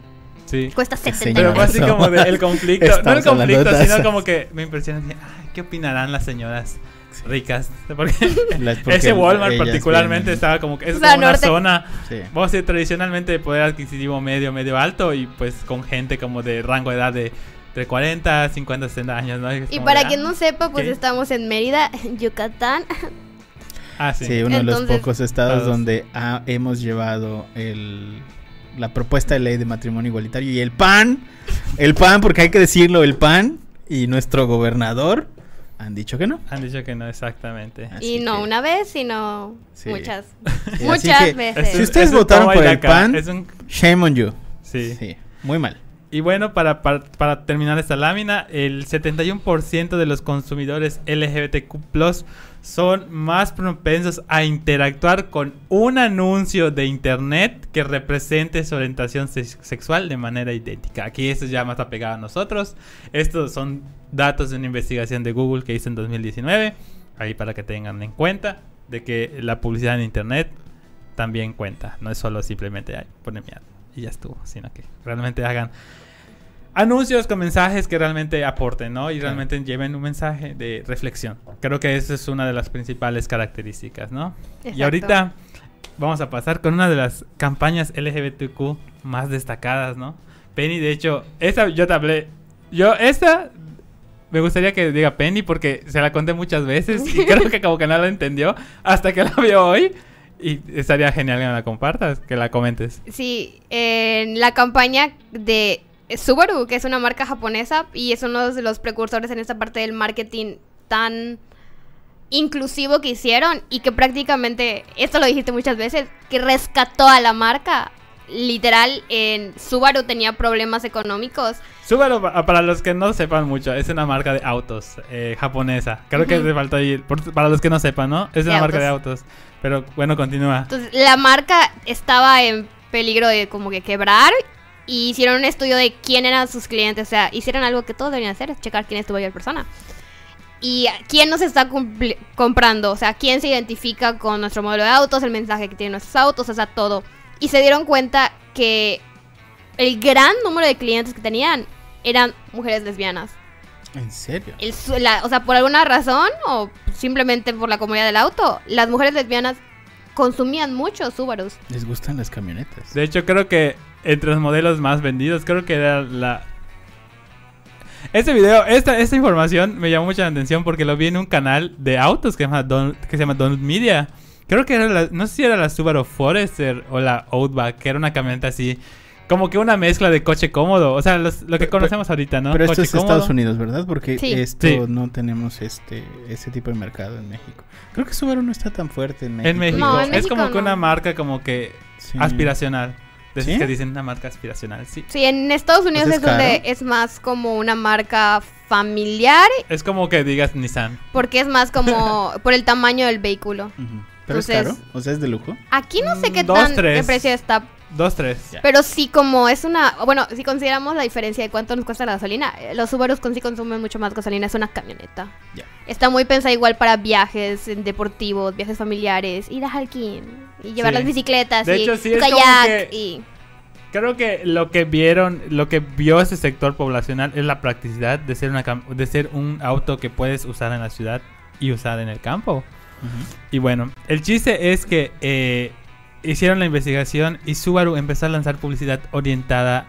Sí. Cuesta Qué 70 Pero fue así como de- el *laughs* conflicto, no el conflicto, sino como que me impresiona, dije, "Ay, ¿qué opinarán las señoras ricas. *laughs* Porque, Las- porque ese Walmart particularmente vienen- estaba como que es O sea, como una norte- zona, Sí. vamos a decir, tradicionalmente de poder adquisitivo medio, medio alto y pues con gente como de rango de edad de entre 40, 50, 60 años, ¿no? Y para quien ah, no sepa, pues ok. estamos en Mérida, Yucatán. Ah, sí. Sí, uno de los Entonces- pocos estados Todos. donde ha- hemos llevado el, la propuesta de ley de matrimonio igualitario y el PAN, el PAN, porque hay que decirlo, el PAN y nuestro gobernador han dicho que no. Han dicho que no, exactamente. Así y no que- una vez, sino Sí. muchas. *laughs* Sí, muchas que, veces. Si ustedes votaron por el PAN, es un- Shame on you. sí. Sí, muy mal. Y bueno, para, para, para terminar esta lámina, el 71% de los consumidores LGBTQ son más propensos a interactuar con un anuncio de internet que represente su orientación sex- sexual de manera idéntica. Aquí esto ya más apegado a nosotros. Estos son datos de una investigación de Google que hizo en 2019. Ahí para que tengan en cuenta de que la publicidad en internet también cuenta. No es solo simplemente ay, pone mierda y ya estuvo, sino que realmente hagan anuncios con mensajes que realmente aporten, ¿no? Y Claro. realmente lleven un mensaje de reflexión. Creo que esa es una de las principales características, ¿no? Y ahorita vamos a pasar con una de las campañas LGBTQ más destacadas, ¿no? Penny, de hecho, esa yo te hablé. Yo, esta me gustaría que diga Penny porque se la conté muchas veces y *laughs* creo que como que no la entendió hasta que la vio hoy. Y estaría genial que me la compartas, que la comentes. Sí, en la campaña de Subaru, que es una marca japonesa y es uno de los precursores en esta parte del marketing tan inclusivo que hicieron y que prácticamente, esto lo dijiste muchas veces, que rescató a la marca. Literal, en Subaru tenía problemas económicos. Subaru, pa- para los que no sepan mucho, es una marca de autos eh, japonesa. Creo que te falta ahí, por- para los que no sepan, ¿no? Es De una marca de autos. Pero bueno, continúa. Entonces, la marca estaba en peligro de como que quebrar y hicieron un estudio de quién eran sus clientes. O sea, hicieron algo que todos deberían hacer, es checar quién es tu mayor persona. Y quién nos está comprando, o sea, quién se identifica con nuestro modelo de autos, el mensaje que tienen nuestros autos, o sea, todo. Y se dieron cuenta que el gran número de clientes que tenían eran mujeres lesbianas. ¿En serio? El la- o sea, por alguna razón o simplemente por la comunidad del auto, las mujeres lesbianas consumían mucho Subarus. Les gustan las camionetas. De hecho, creo que entre los modelos más vendidos, creo que era la... Este video, esta, esta información me llamó mucha la atención porque lo vi en un canal de autos que se llama, Don, que se llama Donut Media. Creo que era la, no sé si era la Subaru Forester o la Outback, que era una camioneta así, como que una mezcla de coche cómodo. O sea, los- lo que Pero- conocemos ahorita, ¿no? Pero esto Coche es Estados cómodo. Unidos, ¿verdad? Porque Sí. esto Sí. no tenemos este ese tipo de mercado en México. Creo que Subaru no está tan fuerte en México. En México. No, en es como que una marca como que Sí. aspiracional. De esas ¿Sí? que dicen una marca aspiracional, sí. Sí, en Estados Unidos Pues es, es donde es más como una marca familiar, Es como que digas Nissan. porque es más como *laughs* por el tamaño del vehículo. Pero es caro, o sea, es de lujo. Aquí no sé Mm, qué dos, tan tres. de precio está, Dos, tres. Pero sí como es una, bueno, si consideramos la diferencia de cuánto nos cuesta la gasolina, eh, los Subarus con sí consumen mucho más gasolina, es una camioneta. Ya. Está muy pensada igual para viajes deportivos, viajes familiares, ir a hiking y llevar Sí. las bicicletas De y hecho, sí, es como kayak que- y Creo que lo que vieron, lo que vio ese sector poblacional es la practicidad de ser, una cam- de ser un auto que puedes usar en la ciudad y usar en el campo. Ujú. Y bueno, el chiste es que eh, hicieron la investigación y Subaru empezó a lanzar publicidad orientada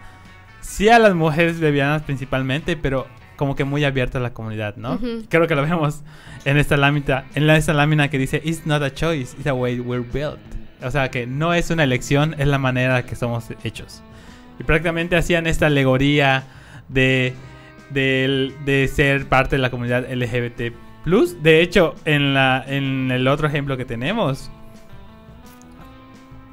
sí a las mujeres lesbianas principalmente, pero como que muy abierta a la comunidad, ¿no? Ujú. Creo que lo vemos en esta lámina, en la, esta lámina que dice It's not a choice, it's a way we're built. O sea que no es una elección, es la manera que somos hechos. Y prácticamente hacían esta alegoría de, de ser parte de la comunidad LGBT. De hecho, en, la, en el otro ejemplo que tenemos,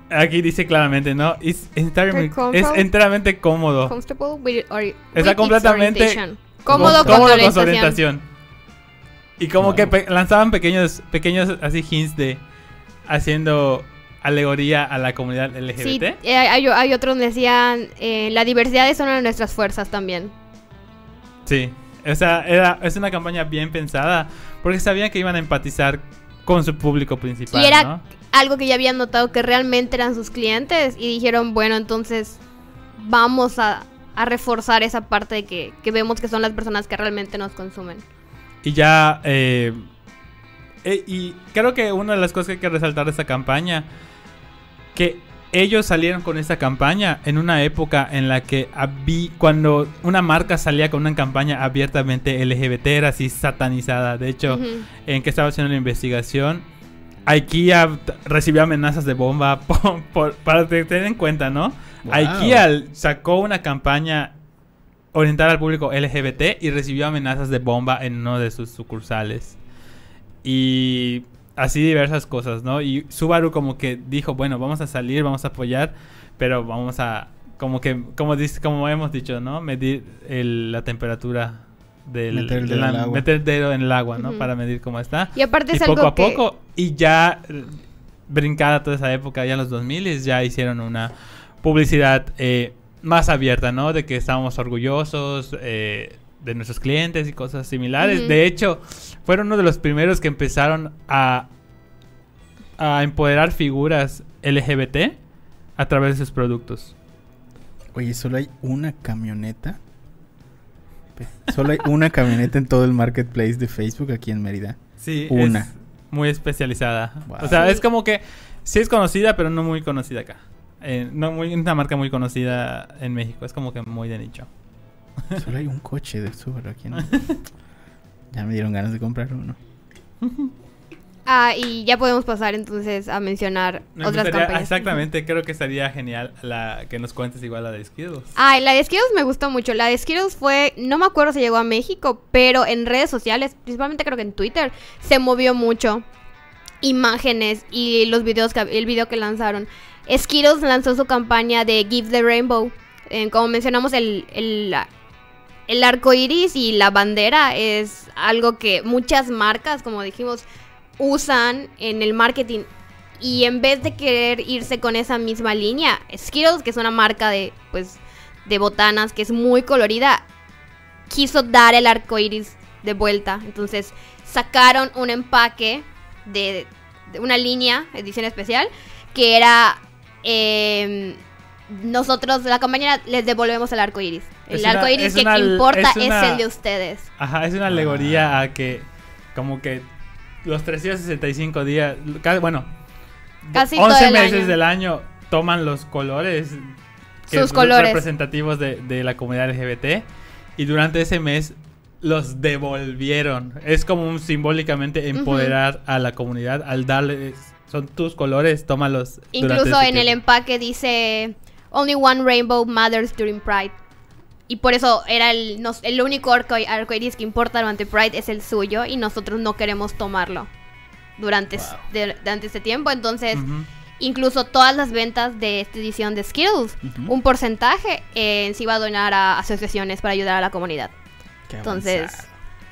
aquí dice claramente, ¿no? It's entirely- es comfortable. enteramente cómodo. comfortable with, or- with Está completamente orientation. cómodo, Cómodo con, con su orientación. orientación. Y como Wow. que pe- lanzaban pequeños, pequeños así hints de haciendo alegoría a la comunidad Sí, LGBT. eh, hay, hay otros donde decían, eh, la diversidad es una de nuestras fuerzas también. Sí. O sea, era, es una campaña bien pensada porque sabían que iban a empatizar con su público principal, Y era ¿no? algo que ya habían notado que realmente eran sus clientes y dijeron, bueno, entonces vamos a, a reforzar esa parte de que, que vemos que son las personas que realmente nos consumen. Y ya eh, eh, y creo que una de las cosas que hay que resaltar de esta campaña, que ellos salieron con esta campaña en una época en la que habí- cuando una marca salía con una campaña abiertamente LGBT era así satanizada. De hecho, Ujú. en que estaba haciendo la investigación, IKEA recibió amenazas de bomba *laughs* por- por- para tengan en cuenta, ¿no? Wow. IKEA sacó una campaña orientada al público LGBT y recibió amenazas de bomba en uno de sus sucursales. Y así diversas cosas, ¿no? Y Subaru como que dijo, bueno, vamos a salir, vamos a apoyar, pero vamos a, como que, como, dice, como hemos dicho, ¿no? Medir el- la temperatura del, Meter el de dedo la- en el agua. meter el dedo en el agua, ¿no? Para medir cómo está. Y aparte Y es poco algo a que... poco, y ya eh, brincada toda esa época, ya en los 2000 ya hicieron una publicidad eh, más abierta, ¿no? De que estábamos orgullosos eh, de nuestros clientes y cosas similares. De hecho, fueron uno de los primeros que empezaron a, a empoderar figuras LGBT a través de sus productos. Oye, solo hay una camioneta. Solo hay una camioneta en todo el marketplace de Facebook aquí en Mérida. Sí, Una. es muy especializada. Wow. O sea, es como que sí es conocida, pero no muy conocida acá. Eh, no muy una marca muy conocida en México. Es como que muy de nicho. *laughs* Solo hay un coche de Subaru aquí en *laughs* Ya me dieron ganas de comprar uno. *laughs* Ah, y ya podemos pasar entonces a mencionar Me otras gustaría- campañas. Exactamente, creo que estaría genial la que nos cuentes igual la de Skittles. Ah, la de Skittles me gustó mucho. La de Skittles fue, no me acuerdo si llegó a México, pero en redes sociales, principalmente creo que en Twitter, se movió mucho. Imágenes y los videos, que, el video que lanzaron. Skittles lanzó su campaña de Give the Rainbow. Como mencionamos, el, el, el arco iris y la bandera es algo que muchas marcas, como dijimos, usan en el marketing. Y en vez de querer irse con esa misma línea, Skittles, que es una marca de, pues, de botanas que es muy colorida, quiso dar el arco iris de vuelta. Entonces sacaron un empaque de, de una línea, edición especial, que era. eh, nosotros, la compañera, les devolvemos el arco iris. El Es arco iris que una- importa es el de ustedes. Ajá, es una alegoría a que como que los 365 días, cada- bueno, Casi 11 todo el meses año. del año toman los colores que Sus colores. representativos de, de la comunidad LGBT y durante ese mes los devolvieron. Es como un simbólicamente empoderar a la comunidad al darles son tus colores, tómalos. Incluso en el empaque dice Only one rainbow matters during Pride. Y por eso era el, nos- el único arco, arcoiris que importa durante Pride es el suyo y nosotros no queremos tomarlo durante, de- durante este tiempo. Entonces, incluso todas las ventas de esta edición de Skills, un porcentaje eh, se iba a donar a asociaciones para ayudar a la comunidad. Qué Entonces.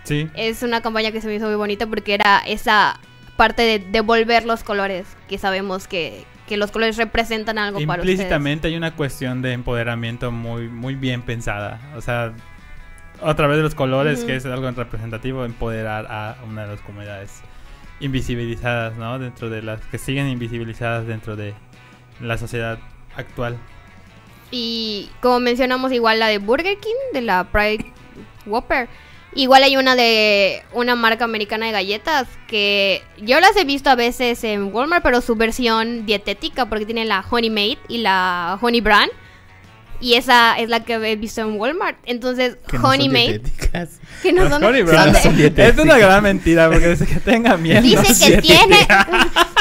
Sí. es una campaña que se me hizo muy bonita porque era esa parte de devolver los colores, que sabemos que, que los colores representan algo para ustedes. Implícitamente hay una cuestión de empoderamiento muy, muy bien pensada. O sea, a través de los colores, que es algo representativo, empoderar a una de las comunidades invisibilizadas, ¿no? Dentro de las que siguen invisibilizadas dentro de la sociedad actual. Y como mencionamos igual la de Burger King, de la Pride Whopper. Igual hay una de una marca americana de galletas que yo las he visto a veces en Walmart, pero su versión dietética porque tiene la Honey Made y la Honey Brand. Y esa es la que he visto en Walmart. Entonces, Que no Honey son Made, dietéticas. *laughs* que no son, Honey *laughs* son Brand de- son dietéticas. Es una gran mentira, porque desde que tenga miel. no dice *laughs* que tiene.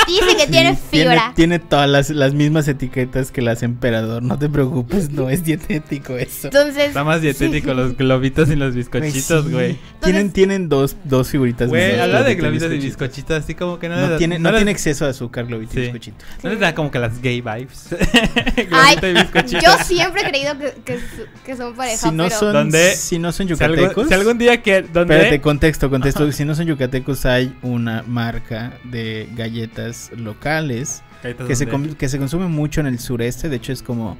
Dice que *laughs* tiene fibra. Tiene, todas las, las mismas etiquetas que las emperador. No te preocupes, no es dietético eso. Entonces, Está más dietético los globitos y los bizcochitos, sí. güey. Tienen, tienen dos, dos figuritas. Güey, habla de globito globitos y bizcochito. bizcochitos, así como que no, No, les- tiene, no les- tiene exceso de azúcar, globito Sí. y bizcochito. ¿No les da como que las gay vibes? *laughs* Ay, y bizcochito. yo siempre he creído que, que, son pareja, Si no pero son, ¿Dónde? si no son Si algún, yucatecos. si algún día que... ¿Dónde? Espérate, contexto, contexto. Ajá. Si no son yucatecos, hay una marca de galletas locales que se, que se consume mucho en el sureste. De hecho, es como.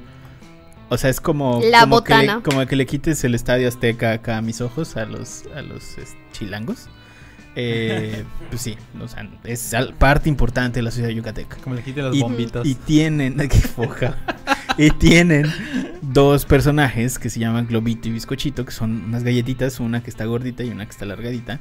O sea, es como. La como que le- botana. como que le quites el estadio azteca acá a mis ojos, a los, a los es, chilangos. Eh, *laughs* pues sí, o sea, es parte importante de la ciudad yucateca. Como le quite los Y, bombitos. y tienen. *laughs* qué foja. y tienen dos personajes que se llaman Globito y Bizcochito, que son unas galletitas, una que está gordita y una que está largadita.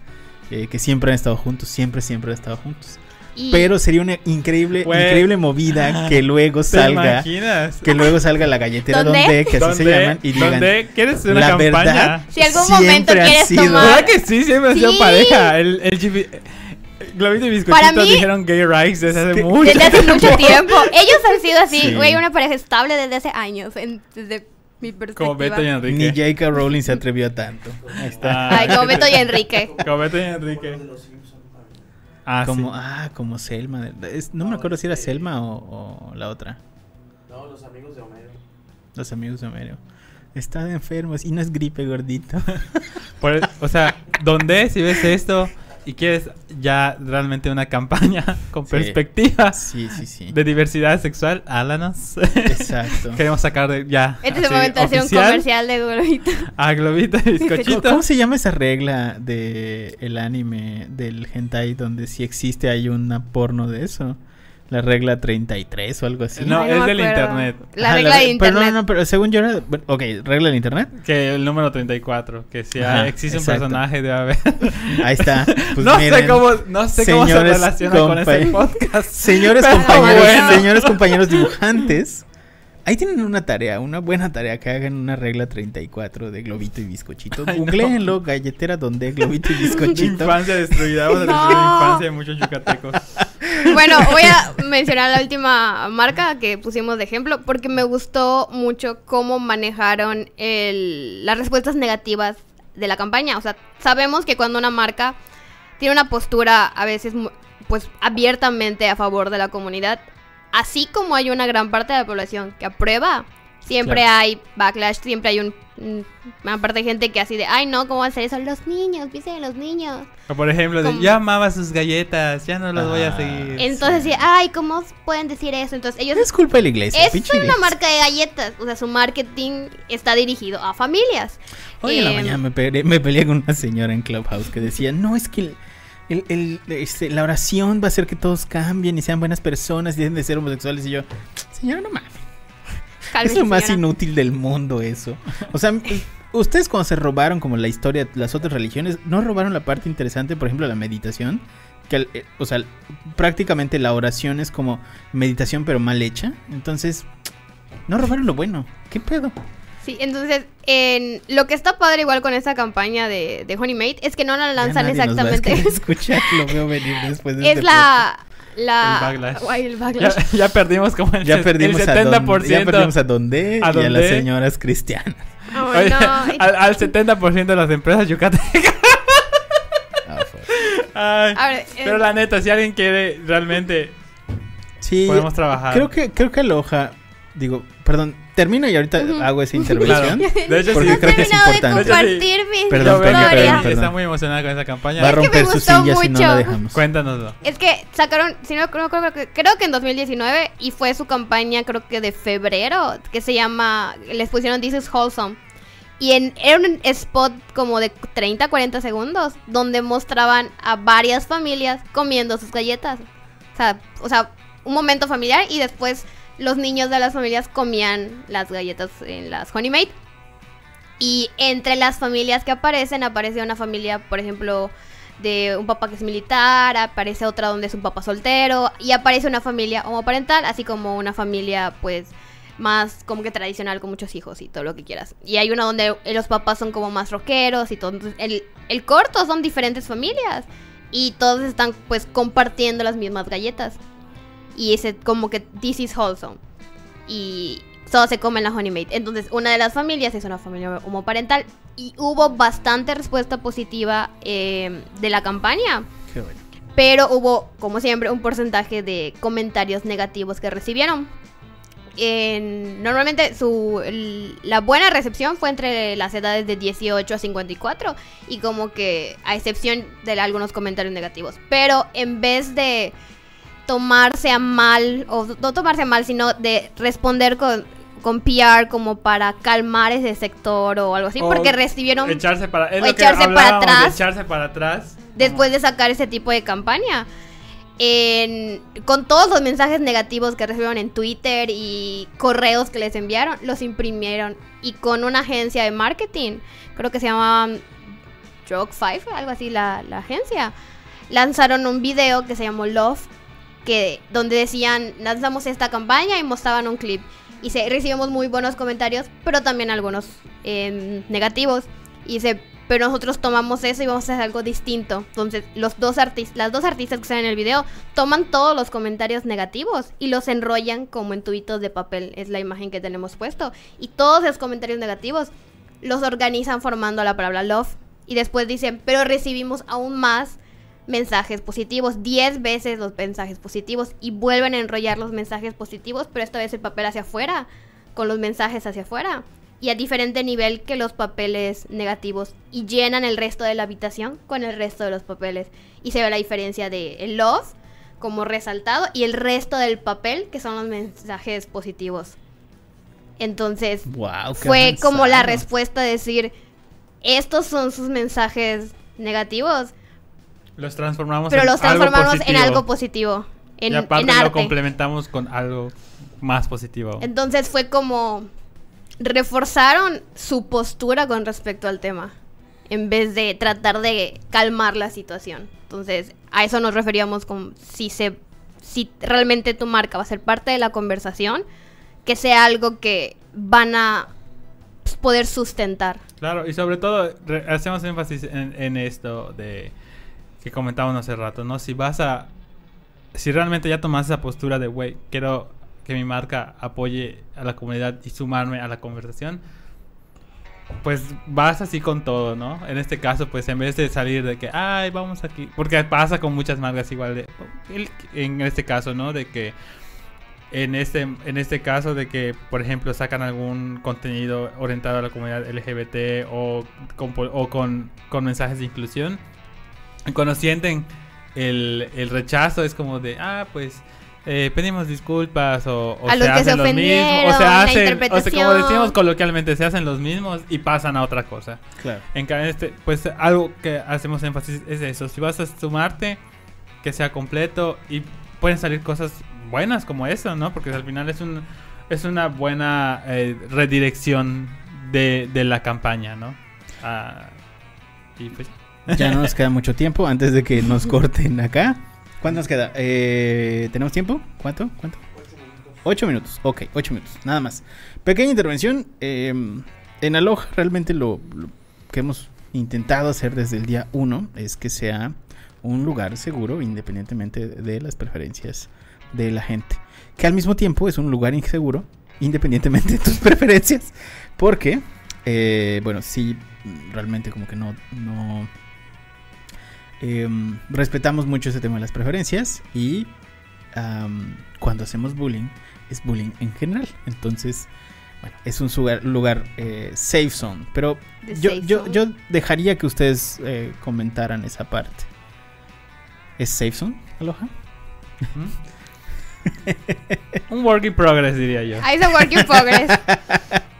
eh, que siempre han estado juntos, siempre, siempre han estado juntos. Y- Pero sería una increíble, increíble movida que luego ¿Te salga, imaginas? que luego salga la galletera ¿Dónde? donde, que así se llaman, y digan, ¿Dónde? ¿Quieres una la campaña? verdad, Si algún momento quieres sido- tomar- ¿Verdad que sí? Siempre han sido Sí. pareja. El, el chifi- Globito y Para mí- dijeron gay rights desde hace mucho Desde hace mucho tiempo. Ellos han sido así, Sí. güey, una pareja estable desde hace años, en- desde mi perspectiva. Como Beto y ni Enrique. J.K. Rowling se atrevió a tanto. Ahí está. Ah. Ay, como Beto y Enrique. Como Beto y Enrique. Ah, como, sí. ah, como Selma. Es- no me acuerdo si era Selma o, o la otra. No, los amigos de Homero. Los amigos de Homero. Está enfermo y no es gripe, gordito. *laughs* Por- o sea, ¿dónde si ves esto y quieres ya realmente una campaña *laughs* con Sí. perspectiva Sí, sí, sí. de diversidad sexual? Háblanos. Exacto. *laughs* Queremos sacar de ya. Este es el momento de hacer un comercial de Globito. *laughs* A Globito y ¿Cómo, Bizcochito. cómo se llama esa regla de el anime del hentai donde si existe hay una porno de eso? La regla 33 o algo así. No, Ay, es del acuerdo. internet. La Ajá, regla re- de Pero internet. no, no, pero según yo era... Ok, regla del internet. Que el número 34, que si Ajá, hay- existe exacto. un personaje debe haber. *laughs* Ahí está. Pues no, miren, sé cómo, no sé cómo se relaciona con ese podcast. Señores Pero compañeros, bueno. señores compañeros dibujantes, ahí tienen una tarea, una buena tarea que hagan una regla 34 de globito y bizcochito. Ay, no. Googleenlo, galletera donde globito y bizcochito. Infancia destruida. Vamos a *laughs* No. la infancia de muchos yucatecos. Bueno, *laughs* voy a mencionar la última marca que pusimos de ejemplo porque me gustó mucho cómo manejaron el- las respuestas negativas de la campaña. O sea, sabemos que cuando una marca tiene una postura a veces pues abiertamente a favor de la comunidad, así como hay una gran parte de la población que aprueba, siempre Claro. hay backlash, siempre hay un, un- una parte de gente que así de, ay no, ¿cómo va a hacer eso? Los niños, viste los niños. O por ejemplo, de, ya amaba sus galletas, ya no las voy a Ah. seguir. Entonces, sí, ay, ¿cómo pueden decir eso? Entonces, ellos Es culpa de la iglesia. Es una marca de galletas, o sea, su marketing está dirigido a familias. Hoy en la Em, mañana me peleé, me peleé con una señora en Clubhouse que decía, no, es que el- el- el- este, la oración va a hacer que todos cambien y sean buenas personas y dejen de ser homosexuales. Y yo, señora, no mames. Cálmese, Es lo más inútil del mundo eso. O sea, ustedes cuando se robaron como la historia de las otras religiones, ¿no robaron la parte interesante, por ejemplo, la meditación? Que, eh, o sea, prácticamente la oración es como meditación pero mal hecha. Entonces, no robaron lo bueno. ¿Qué pedo? Sí, entonces, en, lo que está padre igual con esta campaña de, de Honeymate es que no la lanzan Ya nadie nos va a exactamente. escuchar, lo veo venir después de es este la... la El backlash. Ay, el Ya, backlash. ya perdimos como el. Ya perdimos, el a 70%. don, ya perdimos a Donde ¿A y a las señoras cristianas. Oh, Oye, no. *laughs* al, al 70% de las empresas yucatecas. Ah. Ay, A ver, eh, pero la neta, si alguien quiere realmente, Sí, podemos trabajar. creo que creo que Aloha, digo, perdón, termino y ahorita hago esa Claro. intervención. De hecho, Porque sí. creo que es importante. de compartir mi Perdón, historia. Perdón. está muy emocionada con esa campaña. Va a Es que me romper su gustó silla si no mucho. la dejamos. Cuéntanoslo. Es que sacaron, si no, no creo, que- creo que en 2019 y fue su campaña creo que de febrero, que se llama, les pusieron This is Wholesome. Y en, era un spot como de 30, 40 segundos, donde mostraban a varias familias comiendo sus galletas. O sea, o sea, un momento familiar y después los niños de las familias comían las galletas en las Honeymate. Y entre las familias que aparecen, aparece una familia, por ejemplo, de un papá que es militar, aparece otra donde es un papá soltero, y aparece una familia homoparental, así como una familia, pues, más como que tradicional con muchos hijos y todo lo que quieras. Y hay una donde los papás son como más rockeros y todo. El, el corto son diferentes familias. Y todos están pues compartiendo las mismas galletas. Y ese como que this is wholesome. Y todos se comen la Honeymate. Entonces, una de las familias es una familia homoparental. Y hubo bastante respuesta positiva eh, de la campaña. Qué bueno. Pero hubo, como siempre, un porcentaje de comentarios negativos que recibieron. En- normalmente su, la buena recepción fue entre las edades de 18 a 54 y como que a excepción de algunos comentarios negativos. Pero en vez de tomarse a mal, o no tomarse a mal, sino de responder con, con PR como para calmar ese sector o algo así, O porque recibieron Echarse para, es que echarse para atrás. echarse para atrás. después de sacar ese tipo de campaña. En- con todos los mensajes negativos que recibieron en Twitter y correos que les enviaron, los imprimieron y con una agencia de marketing, creo que se llamaban Drug 5, algo así la, la agencia, lanzaron un video que se llamó Love, donde decían, lanzamos esta campaña y mostraban un clip. Y se, recibimos muy buenos comentarios, pero también algunos em, negativos. Y dice, pero nosotros tomamos eso y vamos a hacer algo distinto. Entonces, los dos artistas, las dos artistas que están en el video toman todos los comentarios negativos y los enrollan como en tubitos de papel. Es la imagen que tenemos puesto. Y todos esos comentarios negativos los organizan formando la palabra love. Y después dicen, pero recibimos aún más mensajes positivos, 10 veces los mensajes positivos y vuelven a enrollar los mensajes positivos, pero esta vez el papel hacia afuera, con los mensajes hacia afuera y a diferente nivel que los papeles negativos y llenan el resto de la habitación con el resto de los papeles. Y se ve la diferencia de el love como resaltado y el resto del papel que son los mensajes positivos. Entonces, Wow, fue como la respuesta de decir, estos son sus mensajes negativos, Los transformamos pero en los algo transformamos en algo positivo, en, y aparte en lo arte. complementamos con algo más positivo. Entonces fue como reforzaron su postura con respecto al tema en vez de tratar de calmar la situación. Entonces, a eso nos referíamos con si se si realmente tu marca va a ser parte de la conversación, que sea algo que van a poder sustentar. Claro, y sobre todo hacemos énfasis en, en esto de que comentábamos hace rato, ¿no? Si vas a... Si realmente ya tomas esa postura de, güey, quiero que mi marca apoye a la comunidad y sumarme a la conversación, pues vas así con todo, ¿no? En este caso, pues en vez de salir de que, ay, vamos aquí, porque pasa con muchas marcas igual de, en este caso, ¿no? De que en este, en este caso de que, por ejemplo, sacan algún contenido orientado a la comunidad LGBT o o con, con mensajes de inclusión, cuando sienten el, el rechazo es como de, ah, pues eh, pedimos disculpas o, se hacen los mismos, o se hacen, o sea, como decimos coloquialmente, se hacen los mismos y pasan a otra cosa. Claro. En cambio, este, pues algo que hacemos énfasis es eso. Si vas a sumarte, que sea completo y pueden salir cosas buenas como eso, ¿no? Porque al final es un es una buena eh, redirección de, de la campaña, ¿no? Ah, y pues Ya no nos queda mucho tiempo antes de que nos corten acá. ¿Cuánto nos queda? Eh, ¿Tenemos tiempo? ¿Cuánto? ¿Cuánto? Ocho minutos. Ok, ocho minutos. Nada más. Pequeña intervención. eh, en Aloha realmente lo, lo que hemos intentado hacer desde el día uno es que sea un lugar seguro independientemente de las preferencias de la gente. Que al mismo tiempo es un lugar inseguro independientemente de tus *laughs* preferencias. Porque, eh, bueno, sí, realmente como que no... no Em, respetamos mucho ese tema de las preferencias y am, cuando hacemos bullying es bullying en general. Entonces, bueno, es un lugar, lugar eh, safe zone. Pero yo, safe yo, zone. yo dejaría que ustedes eh, comentaran esa parte. ¿Es safe zone, Aloha? *laughs* un work in progress diría yo. Ahí es un work in progress. *laughs*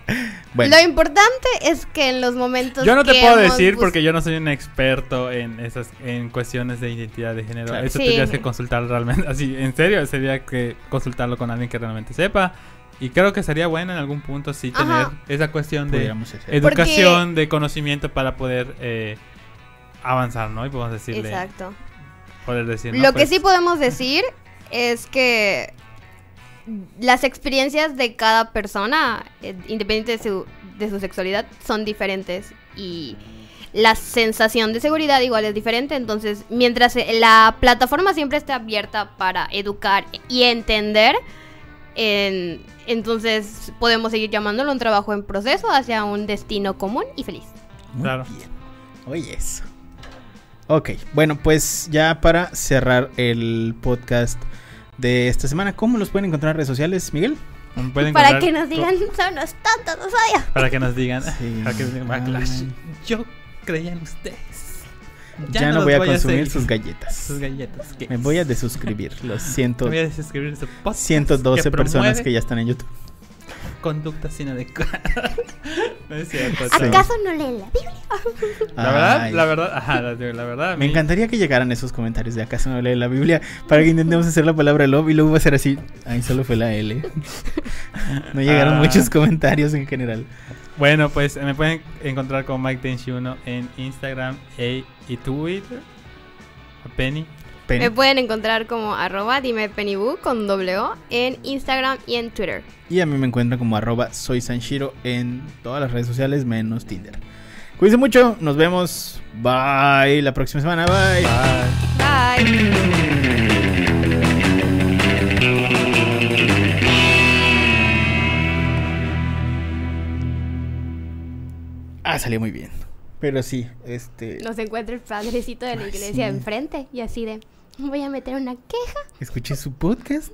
*laughs* Bueno, Lo importante es que en los momentos Yo no te que puedo decir bus- porque yo no soy un experto en esas en cuestiones de identidad de género. Claro. Eso Sí. tendrías que consultar realmente. Así, en serio, sería que consultarlo con alguien que realmente sepa. Y creo que sería bueno en algún punto sí tener Ajá. esa cuestión de educación, de conocimiento para poder eh, avanzar, ¿no? Y podemos decirle, Exacto. poder decir, ¿no? Lo que Pues, sí podemos decir es que las experiencias de cada persona, eh, independiente de su, de su sexualidad, son diferentes y la sensación de seguridad igual es diferente. Entonces, mientras eh, la plataforma siempre esté abierta para educar y entender, en- entonces podemos seguir llamándolo un trabajo en proceso hacia un destino común y feliz. Muy Claro. bien. Oye, eso. Ok, bueno, pues ya para cerrar el podcast de esta semana, ¿cómo los pueden encontrar en redes sociales, Miguel? pueden Para que nos digan, son unos tontos, los odio. Para que nos digan. Sí. *laughs* para que nos digan, Backlash. Yo creía en ustedes. Ya, no voy a consumir sus galletas. *laughs* Sus galletas. *laughs* Me voy a desuscribir. Los Me ciento, voy a desuscribir de su podcast 112 que personas que ya están en YouTube. *laughs* Conductas *laughs* inadecuadas. no es cierto. Sí. chao. ¿Acaso no leen la Biblia? *laughs* La verdad, la verdad, ajá, la, la verdad. a Me mí- encantaría que llegaran esos comentarios de acaso no lee la Biblia para que intentemos hacer la palabra love y luego va a ser así. Ahí solo fue la L. No llegaron Ah. muchos comentarios en general. Bueno, pues me pueden encontrar con Mike Tenshi 1 en Instagram e- y Twitter. A Penny. Penny. Me pueden encontrar como arroba dime pennybu con doble O en Instagram y en Twitter. Y a mí me encuentran como arroba soy Sanshiro en todas las redes sociales menos Tinder. Cuídense mucho, nos vemos. Bye la próxima semana. Bye. Bye. Ah, salió muy bien. Pero sí, este. Nos encuentra el padrecito de la iglesia sí. enfrente y así de, voy a meter una queja. Escuché su podcast.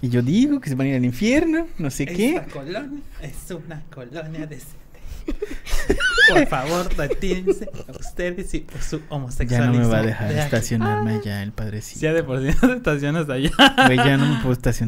Y yo digo que se van a ir al infierno. No sé qué. colonia es una colonia decente. Por favor, retírense ustedes y su Ya homosexualidad. no me va a dejar estacionarme allá el padrecito. Ya de por sí no te estacionas allá. Güey, ya no me puedo estacionar.